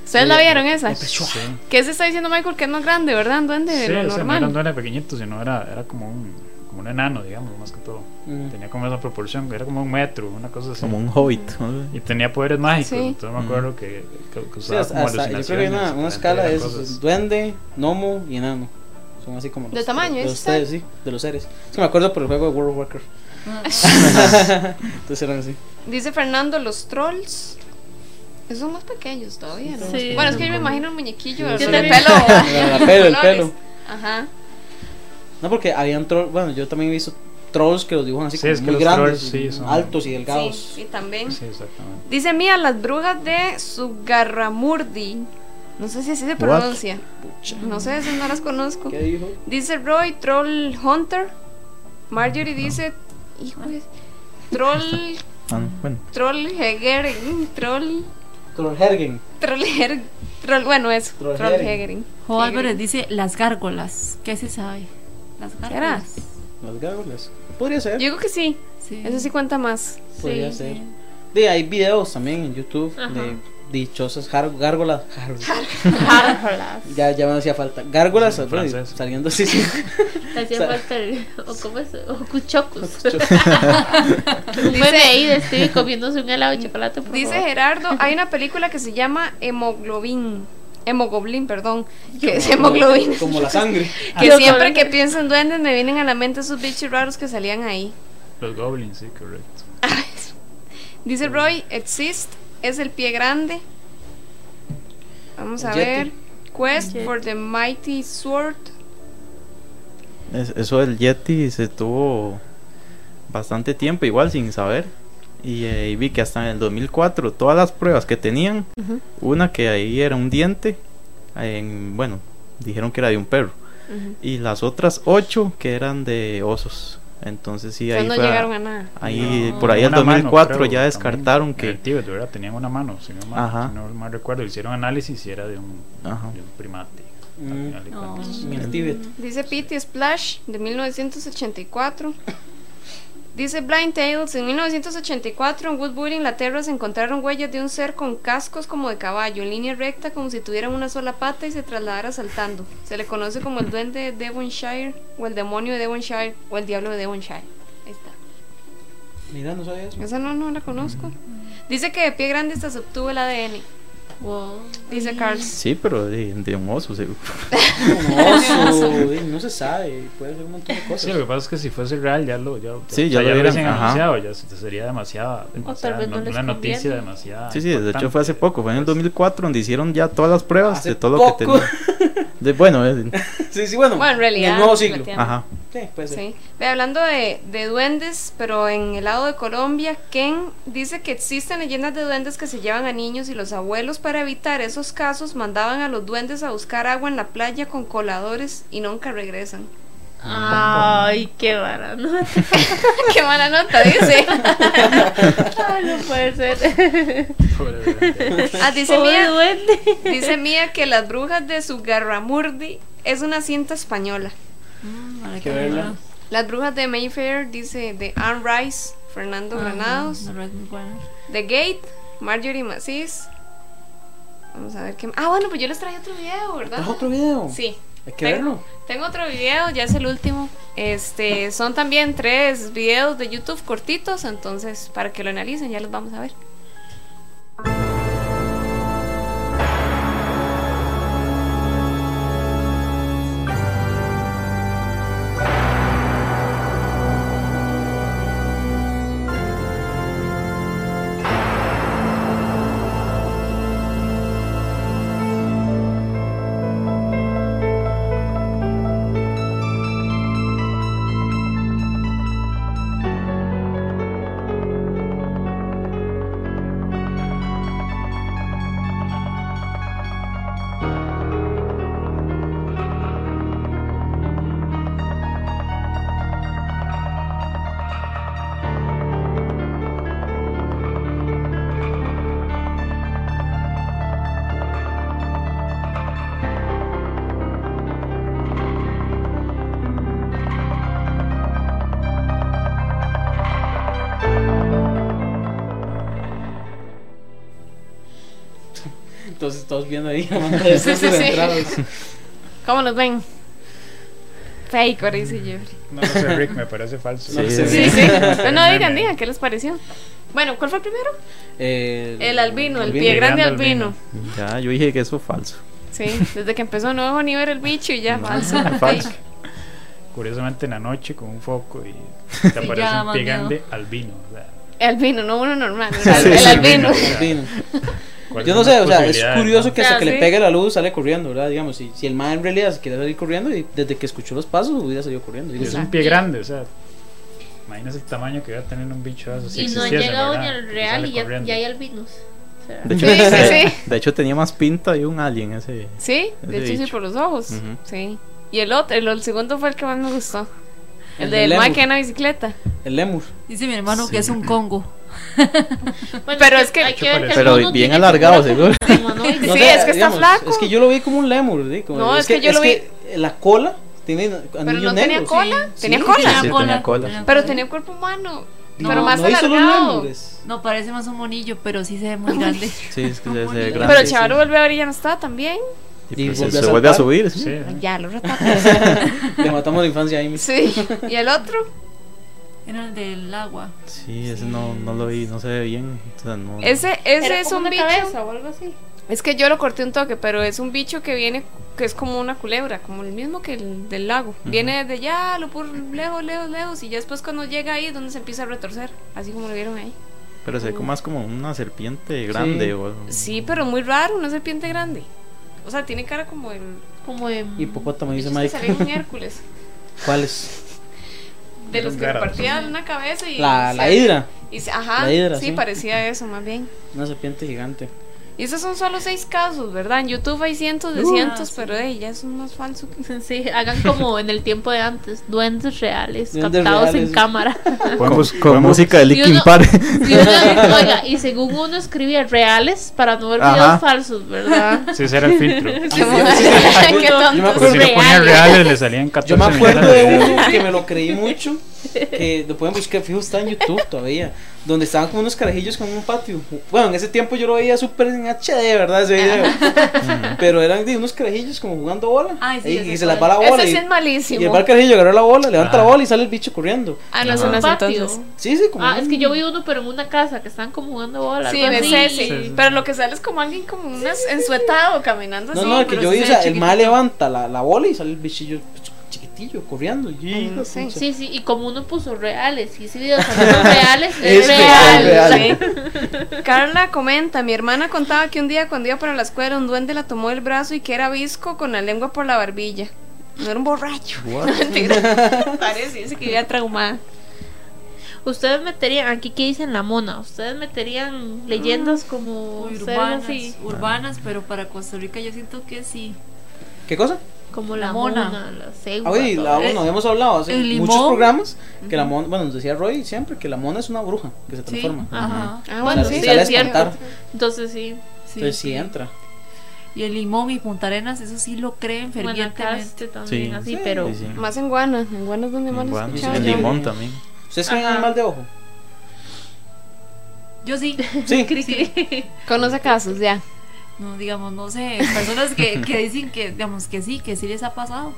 ¿Ustedes la vieron esa? Sí, ¿Qué se está diciendo Michael que es más grande, verdad? Un duende de sí lo o sea, no era un normal. duende pequeñito, sino era, era como, un, como un enano, digamos, más que todo. Mm. Tenía como esa proporción, era como un metro, una cosa así. Como un hobbit. ¿no? Y tenía poderes mágicos, Sí. entonces me acuerdo que, que, que Sí, usaba como hasta- yo creo que hay una, escala de cosas. esos, duende, gnomo y enano. Son así como ¿De los- tamaño, de dice los ustedes, sí, de los seres. Es que me acuerdo por el juego de World of Warcraft. Entonces eran así. Dice Fernando, los trolls. Esos son más pequeños todavía, ¿no? Sí. Bueno, es que yo me imagino un muñequillo Sí, de de también. pelo. El pelo, el pelo. Ajá. No, porque habían trolls, bueno, yo también he visto trolls que los dibujan así Sí, como es que muy grandes, trolls, sí, son- altos y delgados. sí, también. Sí, exactamente. Dice Mía, las brujas de Sugarramurdi. No sé si así se pronuncia. No sé, esas no las conozco. ¿Qué dijo? Dice Roy, Troll Hunter. Marjorie dice, hijo de... Troll... Ah, bueno. Troll Hegering. Troll... Troll Her- Troll... Bueno, eso. Troll Troll Hegering. Hegering. Jo Álvarez dice las gárgolas. ¿Qué se sabe? Las gárgolas. Las gárgolas. Podría ser. Yo digo que sí. Sí. Eso sí cuenta más. Podría Sí, ser. sí. De, hay videos también en YouTube Ajá. de dichosas gárgolas. gárgolas. Gárgolas. Ya, ya me hacía falta. Gárgolas, saliendo así, sí. Hacía O falta el. ¿O cómo es? Ocuchocus. Un bebé ahí de Stevie comiéndose un helado de chocolate. Por Dice favor. Gerardo, hay una película que se llama Hemoglobin. Hemogoblin, perdón. Que es hemoglobin. Como la sangre. Que Yo siempre que pienso en duendes me vienen a la mente esos bichos raros que salían ahí. Los goblins, sí, correcto. Dice Roy, exist, es el pie grande. Vamos a Yeti. ver. Quest Yeti. for the Mighty Sword. Es- eso del Yeti se tuvo bastante tiempo igual sin saber. Y, eh, y vi que hasta en el 2004 todas las pruebas que tenían, Ujú, una que ahí era un diente, en, bueno, dijeron que era de un perro. ujú. Y las otras ocho que eran de osos. Entonces sí, ahí no fue a- llegaron a nada. Ahí, No. por ahí en Una mano, 2004 creo, ya descartaron en que... el Tíbet, ¿verdad? Tenían una mano, si no, mal, si no mal recuerdo. Hicieron análisis y era de un, Ajá. de un primate. Mm. final de cuentas. En el Tíbet. Dice Pity Splash de 1984. Dice Blind Tales, en 1984 en Woodbury, Inglaterra, se encontraron huellas de un ser con cascos como de caballo, en línea recta como si tuvieran una sola pata y se trasladara saltando. Se le conoce como el duende de Devonshire, o el demonio de Devonshire, o el diablo de Devonshire. Ahí está. Mira, no sabía eso. Esa no, no la conozco. Dice que de pie grande hasta se obtuvo el ADN, Wow. dice Carl. Sí, pero de, de un oso. seguro. Un oso, no se sabe, puede ser un montón de cosas. Sí, lo que pasa es que si fuese real ya lo, ya, Sí, ya, ya lo hubiesen anunciado, ya se- sería demasiada, demasiada vez no no- una noticia demasiada. Sí, sí, de hecho fue hace poco, fue en el 2004 donde hicieron ya todas las pruebas Hace de todo lo que poco. tenían. De, bueno, eh, Sí, sí, bueno. Bueno, en realidad. el nuevo siglo. ajá. Sí, puede ser. Sí. Ve, hablando de, de duendes, pero en el lado de Colombia, Ken dice que existen leyendas de duendes que se llevan a niños y los abuelos para evitar esos casos mandaban a los duendes a buscar agua en la playa con coladores y nunca regresan. Ay, qué vara, ¿no? Qué mala nota, dice. Ay, no puede ser. Ah, dice Pobre Mía, duende. dice Mía que las brujas de Sugarramurdi es una cinta española. Que verla. Las brujas de Mayfair, dice de Anne Rice, Fernando Ajá, Granados. no, no. The Gate, Marjorie Macis. Vamos a ver qué. Ah, bueno, pues yo les traje otro video, ¿verdad? ¿Es otro video? Sí. Hay que Tengo- verlo. Tengo otro video, ya es el último. Este, son también tres videos de YouTube cortitos, entonces para que lo analicen ya los vamos a ver. Viendo ahí. Sí, sí, sí. ¿Cómo los ven? Fake, ahora dice Jeffrey. No, no sé, Rick, me parece falso. No Sí, sé. Sí, sí. No, no, digan, digan, ¿qué les pareció? Bueno, ¿cuál fue el primero? El, El albino, el albino. pie grande grande albino. Ya, yo dije que eso es falso. Sí, desde que empezó no dejó ni ver el bicho y ya, falso. falso. Fake. Curiosamente en la noche con un foco y te aparece ya, un pie grande albino. o sea, Albino, no uno normal. El, Sí, el sí, albino. Albino. ¿Cuáles Yo no sé, o sea, es curioso no? que hasta Ah, que sí. le pegue la luz sale corriendo, ¿verdad? Digamos, si, si el man en realidad se quiere salir corriendo y desde que escuchó los pasos hubiera salido corriendo. Y es un pie grande, o sea, imagínese el tamaño que va a tener un bicho de esos. si y no ¿verdad? ni al real y ya, ya hay albinos. O sea, De hecho, Sí, sí, sí. de hecho tenía más pinta de un alien ese. Sí, de hecho sí, bicho. por los ojos. Sí. Y el otro, el, el segundo fue el que más me gustó. El, El del lemur. que en la bicicleta. El lemur. Dice mi hermano Sí. que es un Congo. Bueno, Pero es que- hay que ver que Pero bien tiene alargado, seguro. como humanoide. Sí, es que está flaco. Es que yo lo vi como un lemur, ¿sí? Como- No, es que yo lo que la cola tiene Pero anillos no tenía cola. Sí, Tenía sí, cola. sí, tenía cola. Pero tenía cuerpo humano. No, pero más no alargado. No, parece más un monillo, pero sí se ve muy grande. Sí, es que se, ve Pero grande. Pero el sí, chaval sí. vuelve a ver y ya no está también. Y Y pues se, se vuelve a subir. ¿sí? Sí. Ya, lo retrató. Le matamos la infancia ahí. Sí. ¿Y el otro? Era el del agua. Sí, ese no, no lo vi, no se ve bien. O sea, no. Ese, ese Era es como un una bicho. cabeza o algo así. Es que yo lo corté un toque, pero es un bicho que viene, que es como una culebra, como el mismo que el del lago. Viene desde allá, lo puro lejos, lejos, lejos, y ya después cuando llega ahí es donde se empieza a retorcer, así como lo vieron ahí. Pero se ve como más como una serpiente grande. Sí. O, Sí, pero muy raro, una serpiente grande. O sea, tiene cara como el. Como de. Hipopótamo, dice Mike. en Hércules. ¿Cuáles? De los que partían una cabeza y. La, se- la hidra. y se- ajá. La hidra, sí, sí. parecía eso, más bien. Una serpiente gigante. Y esos son solo seis casos, ¿verdad? En YouTube hay cientos de Uh, cientos, sí. pero ey, ya es más falso. que- Sí, hagan como en el tiempo de antes, duendes reales, Duendes captados reales. en cámara. Podemos, Con música de Linkin Park. Y, uno- oiga, y según uno escribía reales para no ver Ajá. videos falsos, ¿verdad? Sí, ese era el filtro. Qué tontos. acuerdo- Si le ponía Reales. le salían 14 Yo me acuerdo de uno que me lo creí mucho. Que lo pueden buscar, fijo, está en YouTube todavía. Donde estaban como unos carajillos con un patio. Bueno, en ese tiempo yo lo veía súper en HD, ¿verdad? Ese video. Pero eran de unos carajillos como jugando bola. Ay, sí, y, se les cuál. va la bola. Ese y, sí es malísimo. y el carajillo agarra la bola, levanta la Ajá. bola y sale el bicho corriendo. Ah, no, son las Patio. entonces. Sí, sí, como. Ah, es que yo vi uno, pero en una casa que están como jugando bola. Sí, es ese. Sí, sí. Pero lo que sale es como alguien como unas ensuetado caminando No, así. no, el que yo vi, o sea, el mal levanta la, la bola y sale el bichillo corriendo. Y, pucha. Sí, sí, y como uno puso reales, y ese video salió reales, Es es real. real. Sí. Carla comenta, mi hermana contaba que un día cuando iba para la escuela un duende la tomó del brazo y que era visco con la lengua por la barbilla. No era un borracho. Parece, dice que vivía traumada. Ustedes meterían, aquí que dicen la mona, ustedes meterían leyendas como Uy, ser urbanas, urbanas, pero para Costa Rica yo siento que sí. ¿Qué cosa? Como La la, mona. mona, la cegua. Ah, oye, la, bueno, habíamos hablado hace El muchos limón. programas que la mona, bueno, nos decía Roy siempre que la mona es una bruja que se Sí, transforma. ajá. Ah, Bueno, Sale- sí, sale a es cierto. espantar. Entonces sí, Sí, Entonces sí sí. entra. Y el limón y Punta Arenas, eso sí lo creen fervientemente. Guanacaste también Sí. así, Sí, pero Sí, sí. Más en Guana. En Guana es donde más En lo yo. limón también. ¿Ustedes creen en el mal de ojo? Yo sí. Sí. Conoce casos, ya. No, digamos, no sé, personas que, que dicen que, digamos, que sí, que sí les ha pasado.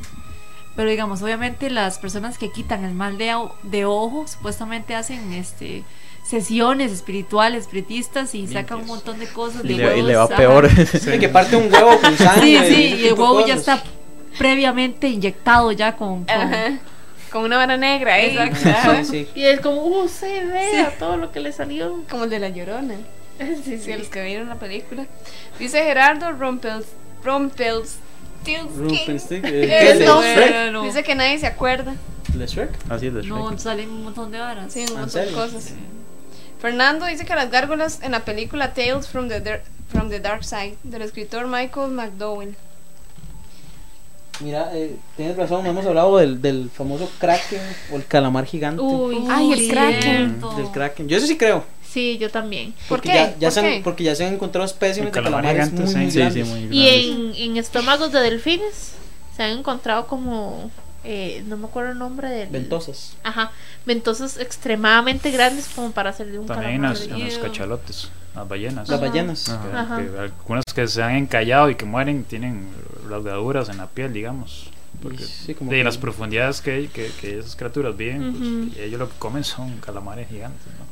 Pero digamos, obviamente las personas que quitan el mal de, de ojo supuestamente hacen este sesiones espirituales, espiritistas y sacan un montón de cosas. Y de le, y huevos, le va ajá. peor. Sí, que parte un huevo con sangre. Sí, sí, y tipo el huevo ya está previamente inyectado ya con... con- Ajá. Con una vara negra, ¿eh? Sí, sí. Y es como, uh, se ve a todo lo que le salió. Como el de la llorona. Sí, Sí, los que vieron la película. Dice Gerardo Rumpels. Rumpels. Rumpelstiltskin, Eh, eh, ¿qué es no. Shrek? Bueno, Dice que nadie se acuerda. ¿De Shrek? Así es de Shrek. no, salen un montón de varas. Sí, un ¿En montón de cosas. Fernando dice que las gárgolas en la película Tales from the, from the Dark Side del escritor Michael McDowell. Mira, eh, tienes razón, hemos hablado del, del famoso kraken o el calamar gigante. Uy, Ay, el Kraken. Del kraken. Yo eso sí creo. Sí, yo también. ¿Por Porque qué? Ya, ya ¿Por se han, qué? porque ya se han encontrado espécimes de calamar calamares muy, muy sí, Sí, muy Y en, en estómagos de delfines se han encontrado como, eh, no me acuerdo el nombre del... Ventosas. Ajá, ventosas extremadamente grandes como para hacer de un También calamar. en los cachalotes, las ballenas. Las ballenas. Ajá. Ajá. que algunas que se han encallado y que mueren tienen rasgaduras en la piel, digamos. Porque Sí, como de que- las profundidades que, que, que esas criaturas viven, pues, Ujú. y ellos lo que comen son calamares gigantes. ¿no?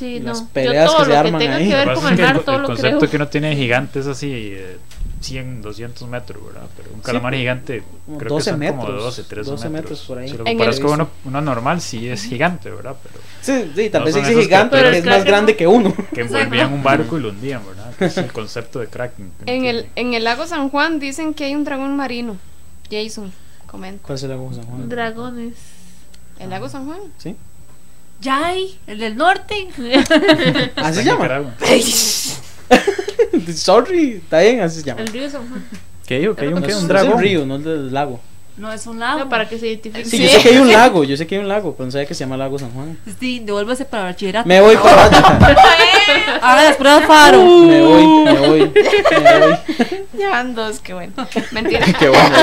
Sí, Y no. las Yo peleas todo que se lo arman que tenga ahí. que ver con el es que mar, el, todo el lo concepto creo. que uno tiene de gigante es así eh, 100, 200 metros, ¿verdad? Pero un calamar gigante como creo 12 que son metros, como 12, 13 12 metros. metros por ahí. Si lo En comparas el- con uno, uno normal, sí es gigante, ¿verdad? Pero Sí, sí, tal No vez dice esos gigante, pero es más grande kraken que uno. que envolvían un barco y lo hundían, ¿verdad? Que es el concepto de Kraken. En el, en el lago San Juan dicen que hay un dragón marino. Jason, comenta. ¿Cuál es el lago San Juan? Dragones. ¿El lago San Juan? ¿Sí? Yay, el del norte. ¿Así Está se llama? Sorry, está bien, así se llama. El río San Juan. ¿Qué digo? ¿Qué digo? No, ¿Qué? es- ¿Un es dragón? el río, no el del lago. No es un lago. No, para que se identifique. Sí, yo sé que hay un lago, yo sé que hay un lago, pero no sabía que se llama Lago San Juan. Sí, devuélvase para bachillerato. Me voy para. Haga las pruebas faro. Me voy, me voy, me voy. Ya van dos, qué bueno. Mentira. Qué bueno.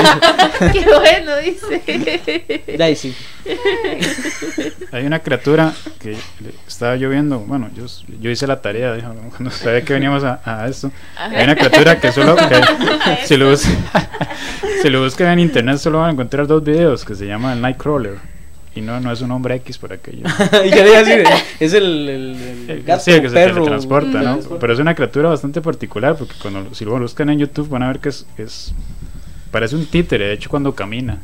Qué bueno, dice. Sí. Hay una criatura que estaba lloviendo. Bueno, yo, yo hice la tarea dijo, cuando sabía que veníamos a, a esto. Hay una criatura que solo. que- si, lo bus- si lo buscan en internet, solo van a encontrar dos videos que se llama el Nightcrawler. Y no, no es un hombre X por aquello. y quería decir, es el, el, el gato, sí, el que se teletransporta, ¿no? Pero es una criatura bastante particular porque cuando si lo buscan en YouTube van a ver que es, es parece un títere, de hecho cuando camina.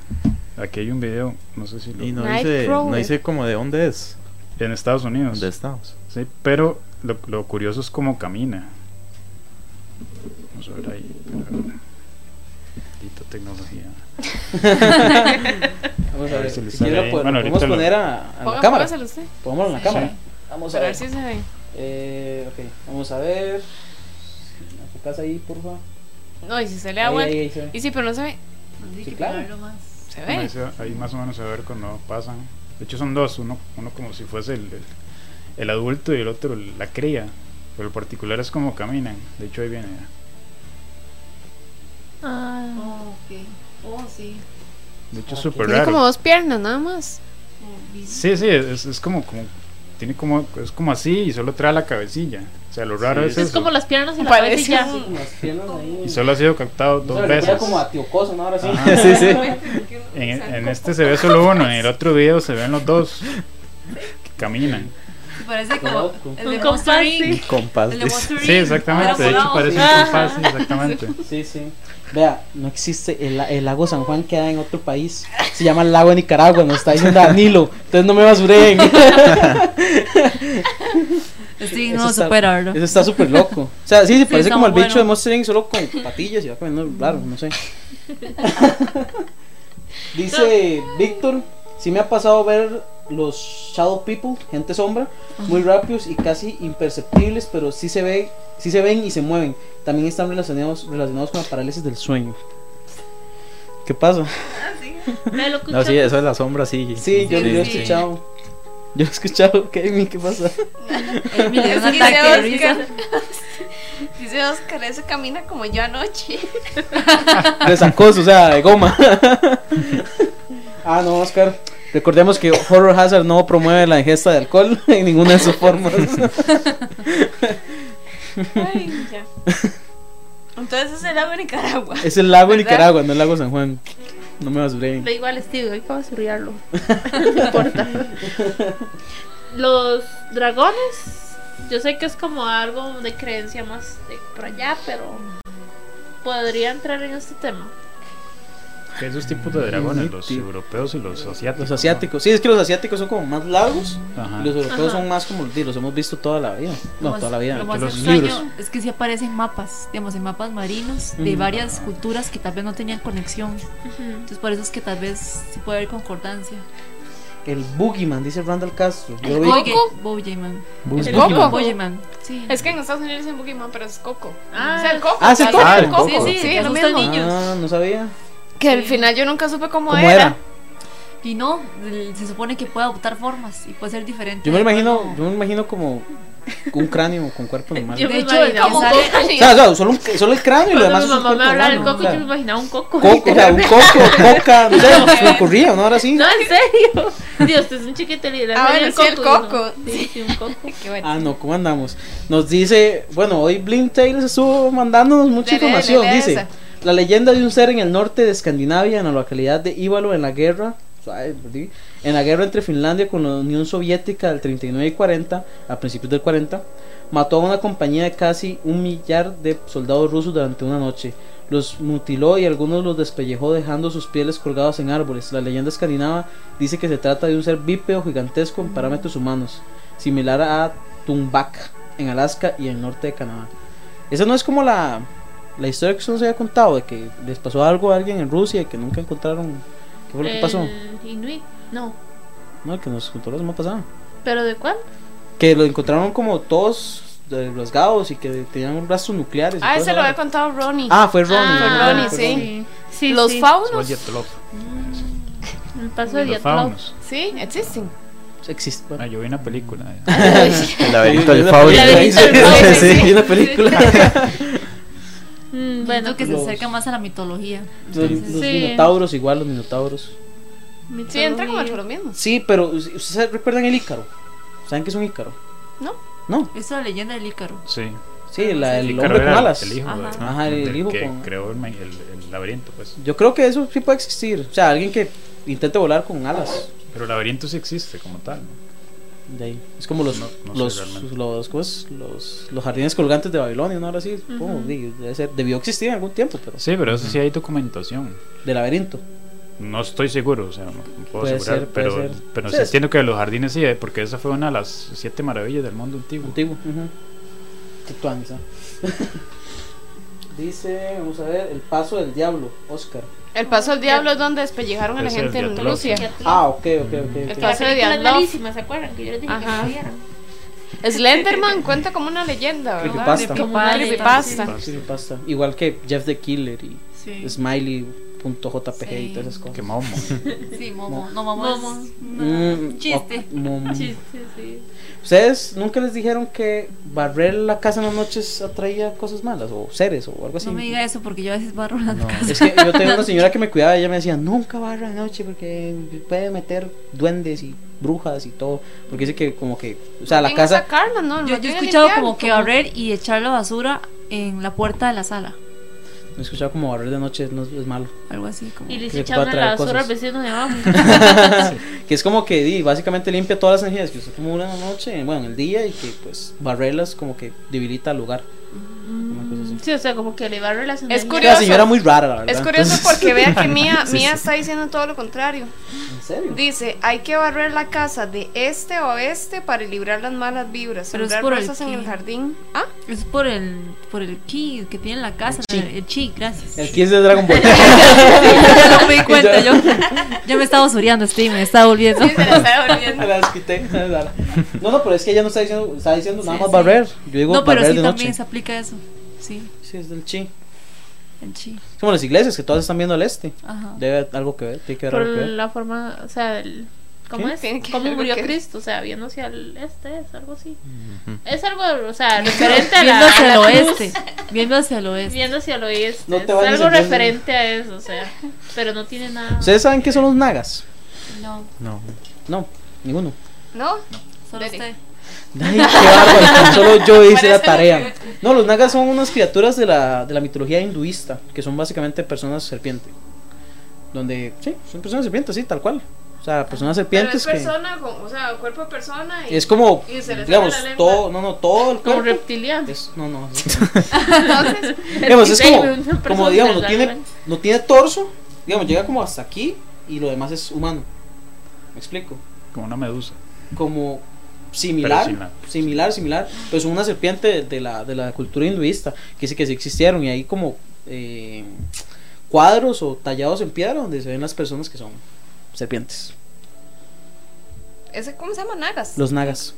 Aquí hay un video, no sé si lo, Y no dice, no dice como de dónde es. en Estados Unidos. ¿Dónde estamos? Sí, pero lo, lo curioso es cómo camina. Vamos a ver ahí. pero- Maldita tecnología. Vamos a ver si Bueno, lo a, la Ponga- cámara. póngaselo usted. Pongámoslo en la Sí. cámara. Vamos a ver. ver si se ve. Eh, ok, vamos a ver. Enfocas ahí, por favor. No, y si se le da vuelta. ahí, ahí se ve. Y sí, pero no se ve. Sí, claro. más. Se Ahí, ve. más o menos se va a ver cuando pasan. De hecho son dos, uno, uno como si fuese el, el, el adulto y el otro la cría. Pero el particular es como caminan. De hecho ahí viene. Ah, Oh, ok. Oh, sí. De hecho es súper Tiene raro. como dos piernas nada más. Sí, sí, es, es como, como tiene como es como así y solo trae la cabecilla. O sea, lo raro Sí, es, es eso. como las piernas y la un- Sí, las piernas ahí. Y solo ha sido captado dos se veces. como a Tío Coso, ¿no? Ahora sí. Ajá. sí, sí. En, en este se ve solo uno, en el otro video se ven los dos que caminan. Parece como el Un de compás, Monster sí. Compás. Sí, exactamente. De hecho parece un compás, sí, exactamente. Sí, sí. Vea, no existe. El, el lago San Juan queda en otro país. Se llama el lago de Nicaragua. Nos está diciendo Danilo. Entonces no me basuren. Sí, Eso no está- supera, ¿verdad? Eso está súper loco. O sea, sí, sí, Sí, parece está como el bicho de. Monster. Solo con patillas y va caminando raro, no sé. Dice Víctor: Sí me ha pasado ver los Shadow People, gente sombra, muy rápidos y casi imperceptibles, pero sí se ve, sí se ven y se mueven. También están relacionados, relacionados con la parálisis del sueño. ¿Qué pasa? Me lo No, sí, eso es la sombra, sí. Sí, yo, Sí, yo he sí. escuchado. Yo he escuchado, Kevin, ¿qué pasa? Amy le un Dice ataque Oscar. risa. Dice Oscar, ese camina como yo anoche. De sacoso, o sea, de goma. ah, no, Oscar. Recordemos que Horror Hazard no promueve la ingesta de alcohol en ninguna de sus formas. Ay, ya. Entonces es el lago de Nicaragua. es el lago. Nicaragua, no el lago San Juan. No me basuré. Le digo al Steve, hay que no importa. Los dragones, yo sé que es como algo de creencia más de por allá, pero podría entrar en este tema. Que esos tipos de dragones, los Sí. europeos y los asiáticos. Los ¿no? asiáticos. Sí, es que los asiáticos son como más largos. Ajá. Y los europeos Ajá. son más como sí, los hemos visto toda la vida. No, más- toda la vida. Lo más los extraño libros. es que sí aparecen mapas, digamos, en mapas marinos de Ujú. varias culturas que tal vez no tenían conexión. Entonces por eso es que tal vez sí puede haber concordancia. El Boogeyman, dice Randall Castro. Yo vi. Boogeyman. coco. Boyeyman. Sí. Es que en Estados Unidos dicen Pokémon, pero es Coco. Ah, o sea, el Coco. Ah, ¿es el tal Coco? Ah, el Coco. Coco. Sí, Sí, es lo mismo. niños. Ah, no sabía. Que al final yo nunca supe cómo, ¿Cómo era. era? Y no, el- se supone que puede adoptar formas y puede ser diferente. Yo me lo imagino, yo me imagino como un cráneo con cuerpo normal. Yo De me hecho, el sale- coco. O sea, solo, un- solo el cráneo y lo Cuando demás mi es mamá me hablaba del coco, o sea, yo me imaginaba un coco. Coco, o sea, un coco, coca, no sé, se me ocurría, ¿no? Ahora sí. No, en serio. Dios, este es un chiquito y le Ah, bueno, sí, el y uno- coco. Sí, sí, un coco. Qué bueno. Ah, no, ¿cómo andamos? Nos dice, bueno, hoy Blink Tales estuvo mandándonos mucha información. dice, esa. La leyenda de un ser en el norte de Escandinavia, en la localidad de Ívalo, en la guerra, en la guerra entre Finlandia con la Unión Soviética del 39 y 40, a principios del 40, mató a una compañía de casi un millar de soldados rusos durante una noche. Los mutiló y algunos los despellejó dejando sus pieles colgados en árboles. La leyenda escandinava dice que se trata de un ser bípedo gigantesco en parámetros humanos, similar a Tumbak en Alaska y el norte de Canadá. Esa no es como la, la historia que usted nos había contado de que les pasó algo a alguien en Rusia y que nunca encontraron. ¿Qué fue lo que pasó? Inuit, no. No, el que nos contó la semana pasada. ¿Pero de cuál? Que lo encontraron como todos eh, rasgados y que tenían rastros nucleares. Ah, ese lo había contado Ronnie. Ah, fue Ronnie. Ah, fue Ronnie, fue sí. Sí, Los sí. faunos. Love. El paso de faunos. Sí, existen. Existe. Ah, yo vi una película. El laberinto del fauno. El laberinto del fauno, Sí, sí. hay una película. Mm, Bueno, que se acerca más a la mitología. Los, Entonces, los Sí. minotauros, igual los minotauros. Sí, entra como entre los mismos. Sí, pero ¿ustedes recuerdan el Ícaro? ¿Saben qué es un Ícaro? ¿No? No, Esa es la leyenda del Ícaro. Sí. sí, la, el hombre con el- alas. El hijo, Ajá. de- Ajá, el del hijo que con- creó el, el- el laberinto, pues. Yo creo que eso sí puede existir. O sea, alguien que intente volar con alas. Pero el laberinto sí existe como tal. ¿no? De ahí. Es como los No- no sé los, los, ¿cómo es? los los jardines colgantes de Babilonia, ¿no? Ahora sí, debe ser, debió existir en algún tiempo, pero Sí, pero eso sí hay documentación. de laberinto. No estoy seguro, o sea, no, puedo Puede asegurar, ser, puede pero, ser. pero Sí, entiendo que los jardines sí, eh, porque esa fue una de las siete maravillas del mundo antiguo. Antiguo. tuanis, ¿ah? Dice, vamos a ver, El Paso del Diablo, Oscar. El paso del diablo es donde despellejaron a la gente en. Rusia. Ah, ok, ok, ok. El paso de película es Diablo. malísima, ¿se acuerdan? Que yo les dije que vieran. Slenderman cuenta como una leyenda, ¿verdad? Creepypasta. Como una Creepypasta. Igual que Jeff the Killer y Sí. Smiley.jpg y Sí. todas esas cosas. Que momo. Sí, Momo. No, Momo. Momo. es Mm, chiste. mm. Chiste, sí. ¿Ustedes nunca les dijeron que barrer la casa en las noches atraía cosas malas o seres o algo así? No me diga eso porque yo a veces barro la casa. Es que yo tenía una señora que me cuidaba y ella me decía, nunca barra de noche porque puede meter duendes y brujas y todo. Porque dice que como que, o sea, la casa... sacarla, ¿no? Yo, yo he escuchado limpiar, como que barrer y echar la basura en la puerta de la sala. Me he escuchado como barrer de noche no es, es malo. Algo así como. Y Que echaban a la basura al vecino de abajo. Que es como que di, básicamente limpia todas las energías que usted acumula en la noche, bueno, en el día y que pues barrerlas como que debilita el lugar. Una cosa así. Sí, o sea, como que le barre las Es. Es curioso. una señora muy rara, la verdad. Es curioso Entonces- porque vea que Mía, Sí, Mía sí. está diciendo todo lo contrario. ¿En serio? Dice, hay que barrer la casa de este a oeste para librar las malas vibras. Pero es por el rosas en el ki. jardín. Ah, Es por el, por el ki que tiene en la casa. El chi. el chi, gracias. El Kiss de Dragon Ball. ya no me di cuenta, yo, yo me estaba suriando, Steve, me estaba volviendo. se la está volviendo. Las quité. No, no, pero es que ella no está diciendo, está diciendo nada Sí, más sí. barrer. Yo digo No, pero barrer sí de también noche. se aplica eso. Sí, Sí, es del chi. el chi. Es como las iglesias que todas están viendo al este. Ajá. Debe algo que ver, tiene que ver Por algo que ver. la forma, o sea, el, ¿cómo ¿Qué? es? ¿Cómo murió que- Cristo? O sea, viendo hacia el este, es algo así. Es algo, o sea, referente a la, Viendo hacia el oeste. Viendo hacia el oeste. Viendo hacia el oeste. No te es algo referente a eso, o sea, pero no tiene nada. ¿Ustedes saben qué son los nagas? No, No. No, ninguno. ¿No? solo Dele. usted. Ay, qué bárbaro, tan solo yo hice la tarea. No, los nagas son unas criaturas de la, de la mitología hinduista, que son básicamente personas serpiente. Donde, sí, son personas serpientes, sí, tal cual. O sea, personas Pero serpientes es que... persona, con- o sea, cuerpo de persona. Y, Es como, y digamos, todo, no, no, todo el como cuerpo. reptiliano. Es, no, no. Entonces, digamos, es como, como digamos, no tiene, no tiene torso, digamos, llega como hasta aquí y lo demás es humano. ¿Me explico? Como una medusa. Como similar, la- similar, similar, pero son una serpiente de, de la, de la cultura hinduista, que dice que sí existieron y hay como eh, cuadros o tallados en piedra donde se ven las personas que son serpientes, ¿ese cómo se llama? Nagas. los nagas.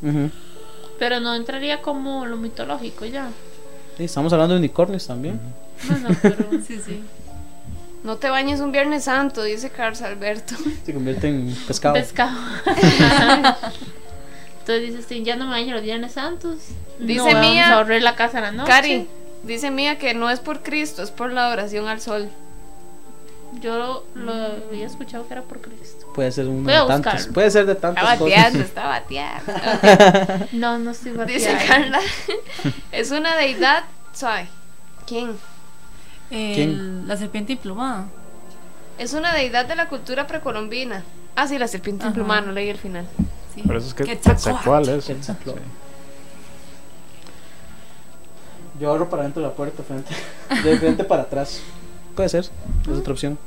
Pero no entraría como lo mitológico ya. Sí, estamos hablando de unicornios también. Bueno, pero Sí, sí. No te bañes un Viernes Santo, dice Carlos Alberto. Se convierte en pescado. pescado. Entonces dices, sí, ya no me baño los viernes santos. Dice no vamos Mía- a ahorrar la casa a la noche. Cari, dice Mía que no es por Cristo, es por la oración al sol. Yo lo, lo había escuchado que era por Cristo. Puede ser uno a de tantos. buscarlo. Puede ser de Está tantas bateando, cosas. está bateando. No, no estoy Dice bateada. Carla, es una deidad, ¿sabe? ¿Quién? El- ¿Quién? La serpiente emplumada. Es una deidad de la cultura precolombina. Ah, sí, la serpiente emplumada, no leí el final. Sí. Por eso es que es. Quetzalcóatl. Sí. Yo abro para dentro de la puerta, frente, de frente para atrás. Puede ser, es otra opción.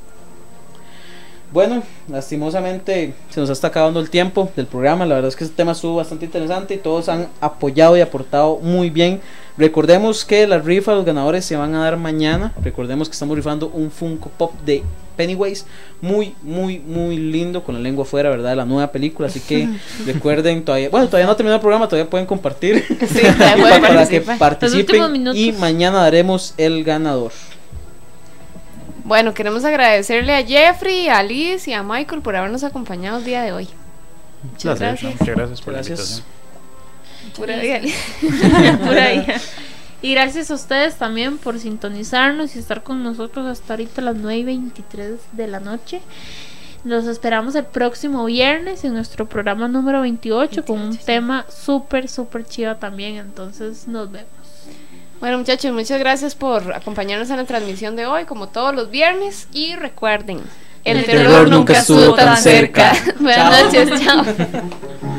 Bueno, lastimosamente se nos está acabando el tiempo del programa. La verdad es que este tema estuvo bastante interesante y todos han apoyado y aportado muy bien. Recordemos que la rifa, los ganadores se van a dar mañana. Recordemos que estamos rifando un Funko Pop de Pennywise. Muy, muy, muy lindo con la lengua afuera, ¿verdad? La nueva película. Así que recuerden, todavía, bueno, todavía no ha terminado el programa, todavía pueden compartir. Sí, ya puede para, para que participen últimos minutos. y mañana daremos el ganador. Bueno, queremos agradecerle a Jeffrey, a Liz y a Michael por habernos acompañado el día de hoy. Muchas Placer, gracias. Muchas gracias por Gracias. la invitación. Pura vida, Liz. Por ahí. Y gracias a ustedes también por sintonizarnos y estar con nosotros hasta ahorita a las 9 y 23 de la noche. Los esperamos el próximo viernes en nuestro programa número 28 con un 28, tema súper, súper chido también. Entonces nos vemos. Bueno, muchachos, muchas gracias por acompañarnos en la transmisión de hoy, como todos los viernes. Y recuerden, el, terror, nunca estuvo tan cerca. Buenas Chao. noches, chao.